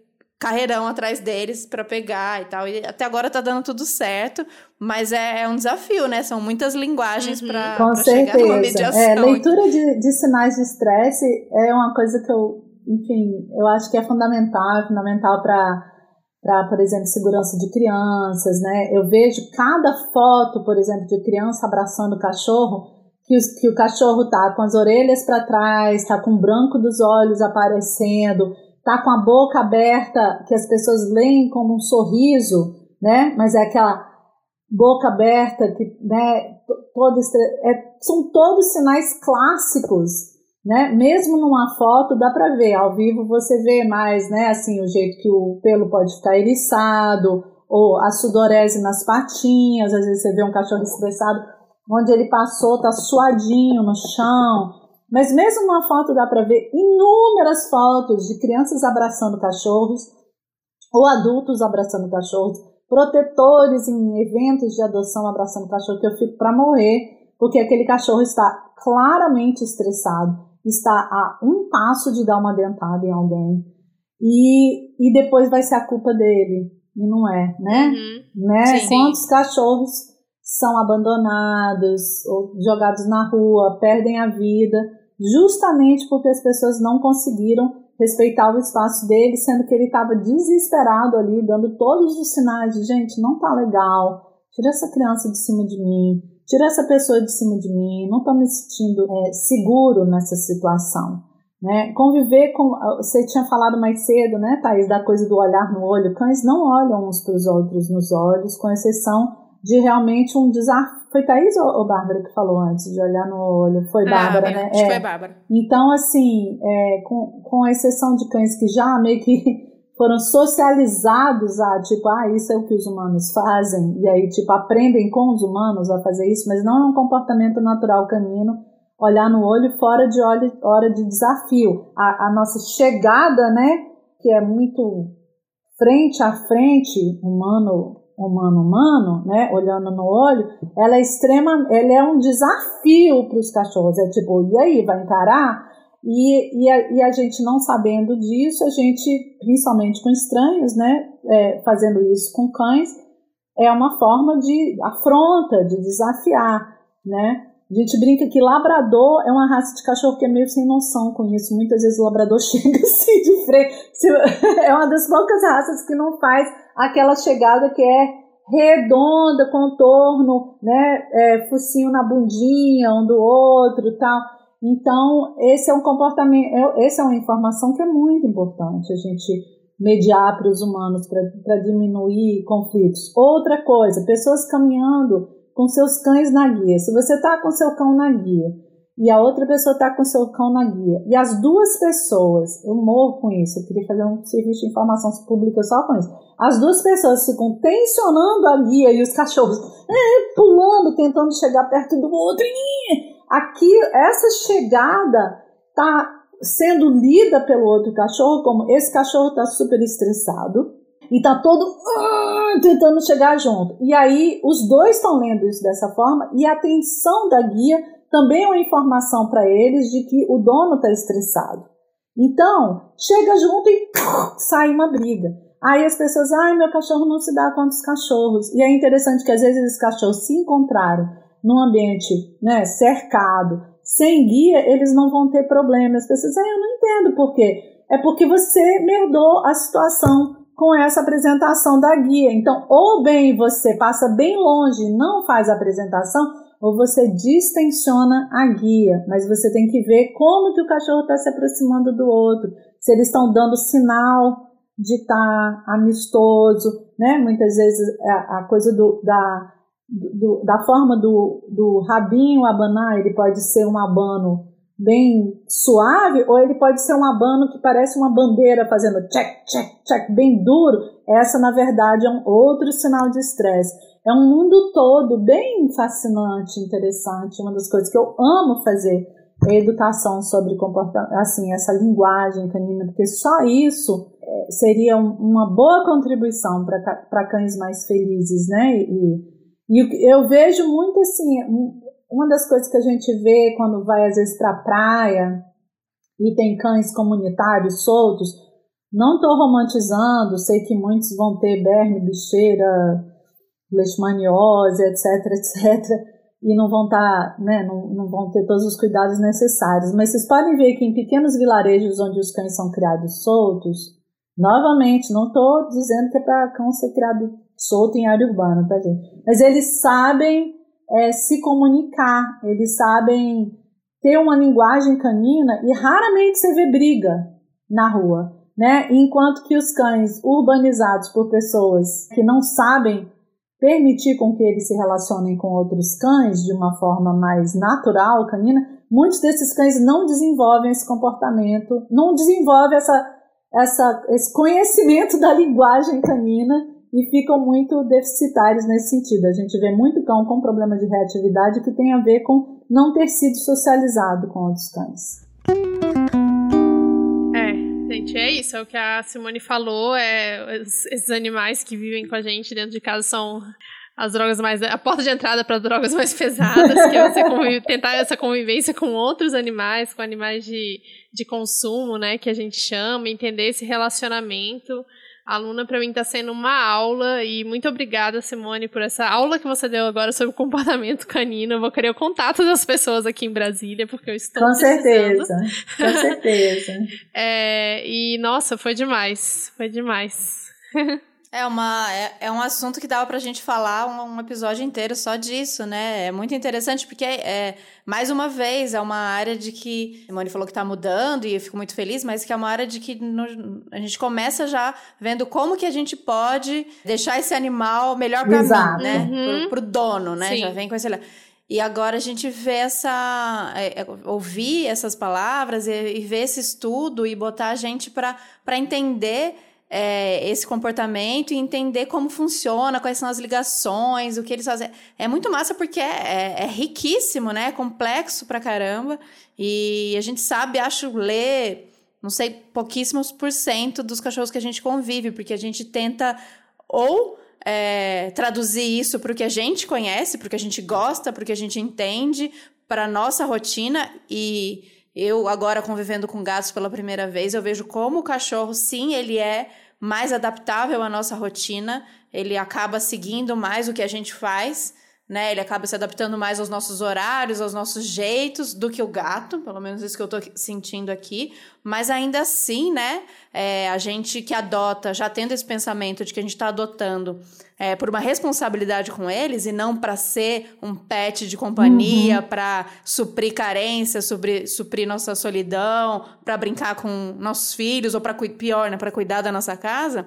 carreirão atrás deles para pegar e tal. E até agora tá dando tudo certo, mas é, é um desafio, né? São muitas linguagens uhum. para chegar numa mediação. É, leitura de, de sinais de estresse é uma coisa que eu enfim, eu acho que é fundamental, é fundamental para para, por exemplo, segurança de crianças, né? Eu vejo cada foto, por exemplo, de criança abraçando o cachorro, que, os, que o cachorro tá com as orelhas para trás, tá com o branco dos olhos aparecendo, tá com a boca aberta, que as pessoas leem como um sorriso, né? Mas é aquela boca aberta que, né? Todo, é, são todos sinais clássicos né? Mesmo numa foto dá para ver, ao vivo você vê mais, né? Assim, o jeito que o pelo pode ficar eriçado, ou a sudorese nas patinhas, às vezes você vê um cachorro estressado, onde ele passou, tá suadinho no chão. Mas mesmo numa foto dá para ver inúmeras fotos de crianças abraçando cachorros, ou adultos abraçando cachorros, protetores em eventos de adoção abraçando cachorro, que eu fico para morrer, porque aquele cachorro está claramente estressado está a um passo de dar uma dentada em alguém e, e depois vai ser a culpa dele. E não é, né? Uhum. né? Sim, Quantos cachorros são abandonados ou jogados na rua, perdem a vida, justamente porque as pessoas não conseguiram respeitar o espaço dele, sendo que ele estava desesperado ali, dando todos os sinais de gente, não tá legal, tira essa criança de cima de mim, tira essa pessoa de cima de mim, não estou me sentindo é, seguro nessa situação. Né? Conviver com. Você tinha falado mais cedo, né, Thaís, da coisa do olhar no olho. Cães não olham uns para os outros nos olhos, com exceção de realmente um desafio. Foi Thaís ou, ou Bárbara que falou antes de olhar no olho? Foi ah, Bárbara, né? Acho é. que foi Bárbara. Então, assim, é, com, com exceção de cães que já meio que foram socializados a, tipo, ah, isso é o que os humanos fazem, e aí, tipo, aprendem com os humanos a fazer isso, mas não é um comportamento natural canino olhar no olho fora de hora de desafio. A, a nossa chegada, né, que é muito frente a frente, humano, humano, humano, né, olhando no olho, ela é extrema, ela é um desafio para os cachorros. É tipo, e aí, vai encarar? E, e, a, e a gente não sabendo disso, a gente, principalmente com estranhos, né, é, fazendo isso com cães, é uma forma de afronta, de desafiar, né? A gente brinca que labrador é uma raça de cachorro que é meio sem noção com isso. Muitas vezes o labrador [LAUGHS] chega assim de frente. [LAUGHS] É uma das poucas raças que não faz aquela chegada que é redonda, contorno, né? É, focinho na bundinha um do outro tal. Então, esse é um comportamento, essa é uma informação que é muito importante a gente mediar para os humanos para diminuir conflitos. Outra coisa, pessoas caminhando com seus cães na guia. Se você está com seu cão na guia e a outra pessoa está com seu cão na guia, e as duas pessoas, eu morro com isso, eu queria fazer um serviço de informação pública só com isso. As duas pessoas ficam tensionando a guia e os cachorros é, pulando, tentando chegar perto do outro. Aqui, essa chegada está sendo lida pelo outro cachorro como esse cachorro está super estressado e tá todo uh, tentando chegar junto. E aí os dois estão lendo isso dessa forma e a atenção da guia também é uma informação para eles de que o dono está estressado. Então, chega junto e sai uma briga. Aí as pessoas, ai, meu cachorro não se dá com os cachorros. E é interessante que às vezes esses cachorros se encontrarem num ambiente né, cercado, sem guia, eles não vão ter problema. As pessoas, ai, eu não entendo por quê. É porque você merdou a situação com essa apresentação da guia. Então, ou bem você passa bem longe e não faz a apresentação, ou você distensiona a guia, mas você tem que ver como que o cachorro está se aproximando do outro, se eles estão dando sinal de estar tá amistoso, né? Muitas vezes a, a coisa do, da, do, da forma do, do rabinho abanar, ele pode ser um abano bem suave, ou ele pode ser um abano que parece uma bandeira fazendo check, check, check, bem duro. Essa, na verdade, é um outro sinal de estresse. É um mundo todo bem fascinante, interessante. Uma das coisas que eu amo fazer é educação sobre comportamento, assim, essa linguagem canina, porque só isso é, seria uma boa contribuição para cães mais felizes, né? E, e eu vejo muito assim, uma das coisas que a gente vê quando vai às vezes para a praia e tem cães comunitários soltos, não estou romantizando, sei que muitos vão ter berne, bicheira, leishmaniose, etc, etc, e não vão estar, tá, né, não, não vão ter todos os cuidados necessários. Mas vocês podem ver que em pequenos vilarejos onde os cães são criados soltos, novamente, não estou dizendo que é para cão ser criado solto em área urbana, tá, gente? Mas eles sabem é, se comunicar, eles sabem ter uma linguagem canina e raramente você vê briga na rua, né? Enquanto que os cães urbanizados por pessoas que não sabem permitir com que eles se relacionem com outros cães de uma forma mais natural, canina, muitos desses cães não desenvolvem esse comportamento, não desenvolvem essa, essa, esse conhecimento da linguagem canina e ficam muito deficitários nesse sentido. A gente vê muito cão com problema de reatividade que tem a ver com não ter sido socializado com outros cães. É, gente, é isso. É o que a Simone falou. É, esses animais que vivem com a gente dentro de casa são as drogas mais. a porta de entrada para drogas mais pesadas, que é você [LAUGHS] tentar essa convivência com outros animais, com animais de, de consumo, né, que a gente chama, entender esse relacionamento. Aluna, para mim, está sendo uma aula e muito obrigada, Simone, por essa aula que você deu agora sobre comportamento canino. Eu vou querer o contato das pessoas aqui em Brasília, porque eu estou Com certeza, com certeza. [LAUGHS] é, e, nossa, foi demais, foi demais. [LAUGHS] É, uma, é, é um assunto que dava pra gente falar um, um, episódio inteiro só disso, né? É muito interessante porque, é, é, mais uma vez, é uma área de que... A Simone falou que tá mudando e eu fico muito feliz, mas que é uma área de que no, a gente começa já vendo como que a gente pode deixar esse animal melhor pra Exato. mim, né? Uhum. Pro, pro dono, né? Sim. Já vem com esse... E agora a gente vê essa. É, é, ouvir essas palavras e, e ver esse estudo e botar a gente para entender é, esse comportamento e entender como funciona, quais são as ligações, o que eles fazem. É muito massa porque é, é, é riquíssimo, né? É complexo pra caramba. E a gente sabe, acho, ler, não sei, pouquíssimos por cento dos cachorros que a gente convive, porque a gente tenta ou é, traduzir isso para o que a gente conhece, o que a gente gosta, o que a gente entende, para nossa rotina e eu agora convivendo com gatos pela primeira vez, eu vejo como o cachorro, sim, ele é mais adaptável à nossa rotina, ele acaba seguindo mais o que a gente faz, né? Ele acaba se adaptando mais aos nossos horários, aos nossos jeitos do que o gato, pelo menos isso que eu tô sentindo aqui. Mas ainda assim, né? É, a gente que adota, já tendo esse pensamento de que a gente está adotando é, por uma responsabilidade com eles e não para ser um pet de companhia, uhum. para suprir carência, suprir, suprir nossa solidão, para brincar com nossos filhos ou para pior, né? Para cuidar da nossa casa.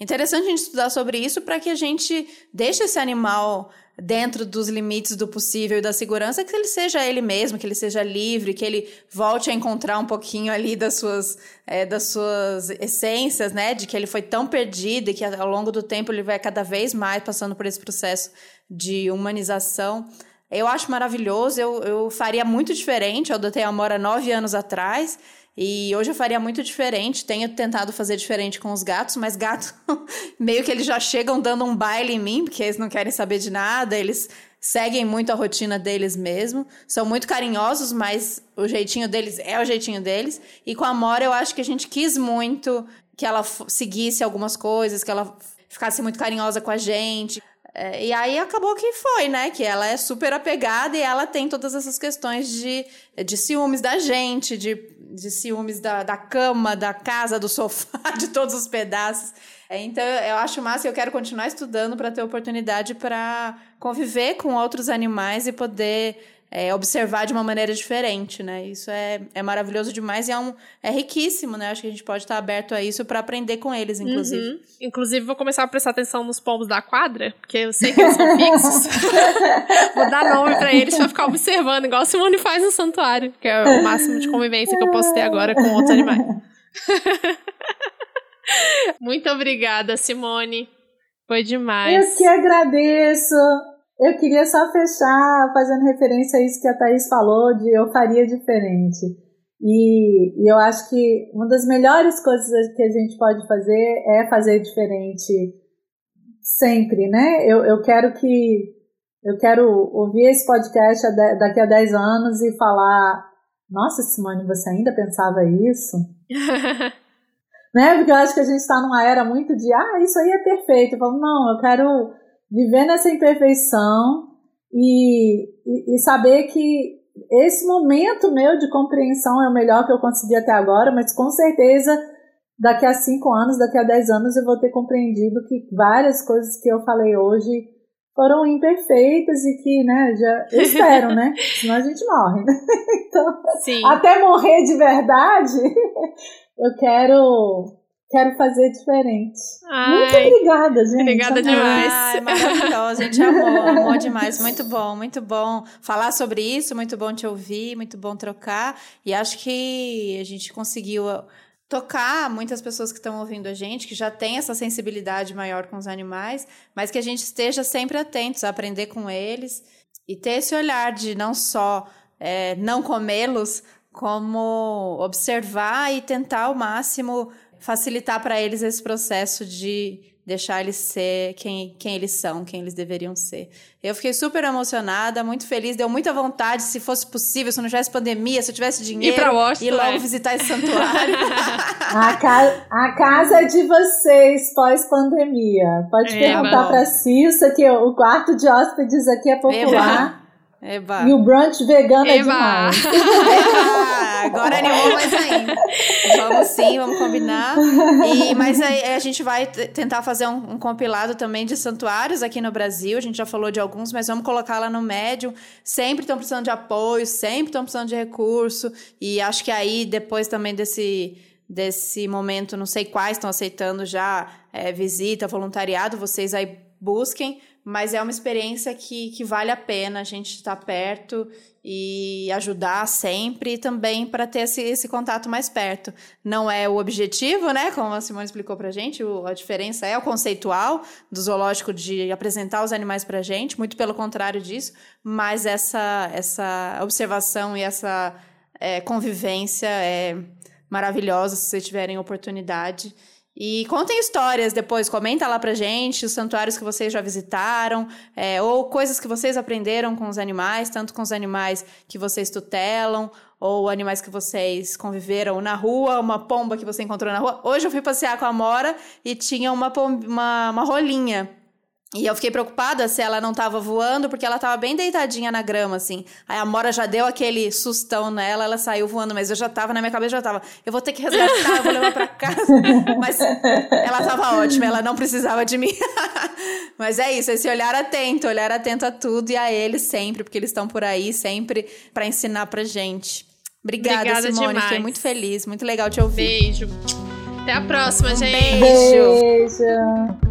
Interessante a gente estudar sobre isso para que a gente deixe esse animal dentro dos limites do possível e da segurança, que ele seja ele mesmo, que ele seja livre, que ele volte a encontrar um pouquinho ali das suas, é, das suas essências, né? De que ele foi tão perdido e que ao longo do tempo ele vai cada vez mais passando por esse processo de humanização. Eu acho maravilhoso, eu, eu faria muito diferente. Eu adotei a Amora nove anos atrás e hoje eu faria muito diferente. Tenho tentado fazer diferente com os gatos, mas gatos [LAUGHS] meio que eles já chegam dando um baile em mim, porque eles não querem saber de nada, eles seguem muito a rotina deles mesmo. São muito carinhosos, mas o jeitinho deles é o jeitinho deles. E com a Mora eu acho que a gente quis muito que ela seguisse algumas coisas, que ela ficasse muito carinhosa com a gente. É, e aí acabou que foi, né? Que ela é super apegada e ela tem todas essas questões de, de ciúmes da gente, de de ciúmes da, da cama, da casa, do sofá, [LAUGHS] de todos os pedaços. É, então, eu acho massa e eu quero continuar estudando para ter oportunidade para conviver com outros animais e poder é, observar de uma maneira diferente, né? Isso é, é maravilhoso demais e é, um, é riquíssimo, né? Acho que a gente pode estar aberto a isso para aprender com eles, inclusive. Uhum. Inclusive, vou começar a prestar atenção nos pombos da quadra, porque eu sei que eles são fixos. [LAUGHS] vou dar nome para eles para ficar observando, igual a Simone faz no santuário, que é o máximo de convivência que eu posso ter agora com outros animais. [LAUGHS] Muito obrigada, Simone. Foi demais. Eu que agradeço. Eu queria só fechar fazendo referência a isso que a Thaís falou, de eu faria diferente. E, e, eu acho que uma das melhores coisas que a gente pode fazer é fazer diferente sempre, né? Eu, eu quero que eu quero ouvir esse podcast daqui a 10 anos e falar, nossa, Simone, você ainda pensava isso? [LAUGHS] né? Porque eu acho que a gente está numa era muito de, ah, isso aí é perfeito. Eu falo, não, eu quero viver nessa imperfeição e, e, e, saber que esse momento meu de compreensão é o melhor que eu consegui até agora, mas com certeza daqui a cinco anos, daqui a dez anos eu vou ter compreendido que várias coisas que eu falei hoje foram imperfeitas e que, né, já [LAUGHS] espero, né? Senão a gente morre, né? [LAUGHS] Então, Sim. até morrer de verdade, [LAUGHS] eu quero Quero fazer diferente. Ai, muito obrigada, gente. Obrigada demais. Ai, maravilhoso, a gente amou, amou demais. Muito bom, muito bom falar sobre isso, muito bom te ouvir, muito bom trocar. E acho que a gente conseguiu tocar muitas pessoas que estão ouvindo a gente, que já tem essa sensibilidade maior com os animais, mas que a gente esteja sempre atentos a aprender com eles e ter esse olhar de não só é, não comê-los, como observar e tentar ao máximo facilitar para eles esse processo de deixar eles ser quem, quem eles são, quem eles deveriam ser. Eu fiquei super emocionada, muito feliz, deu muita vontade, se fosse possível, se não tivesse pandemia, se eu tivesse dinheiro, ir, pra Washington, ir logo é. visitar esse santuário. [LAUGHS] a, ca a casa é de vocês pós-pandemia. Pode Eba. perguntar para Cissa que o quarto de hóspedes aqui é popular. Eba. Eba. E o brunch vegano é Eba. [LAUGHS] [LAUGHS] é demais. Eba. Agora animou mais ainda. vamos sim, vamos combinar. E, mas aí a gente vai tentar fazer um, um, compilado também de santuários aqui no Brasil. A gente já falou de alguns, mas vamos colocar lá no médio. Sempre estão precisando de apoio, sempre estão precisando de recurso. E acho que aí, depois também desse desse momento, não sei quais estão aceitando já é, visita, voluntariado, vocês aí busquem, mas é uma experiência que, que vale a pena a gente estar perto e ajudar sempre e também para ter esse, esse contato mais perto. Não é o objetivo, né? Como a Simone explicou para a gente, a diferença é o conceitual do zoológico de apresentar os animais para a gente, muito pelo contrário disso, mas essa, essa observação e essa é, convivência é maravilhosa se vocês tiverem oportunidade. E contem histórias depois, comenta lá pra gente os santuários que vocês já visitaram, é, ou coisas que vocês aprenderam com os animais, tanto com os animais que vocês tutelam, ou animais que vocês conviveram na rua, uma pomba que você encontrou na rua. Hoje eu fui passear com a Mora e tinha uma, uma, uma rolinha e eu fiquei preocupada se ela não tava voando, porque ela tava bem deitadinha na grama, assim. Aí a Mora já deu aquele sustão nela, ela saiu voando, mas eu já tava, na minha cabeça já tava, eu vou ter que resgatar, eu vou levar pra casa. [LAUGHS] mas ela tava ótima, ela não precisava de mim. [LAUGHS] mas é isso, esse olhar atento, olhar atento a tudo e a eles sempre, porque eles estão por aí sempre para ensinar pra gente. Obrigada, Obrigada Simone, demais. fiquei muito feliz, muito legal te ouvir. Beijo. Até a próxima, um gente. Beijo. Beijo.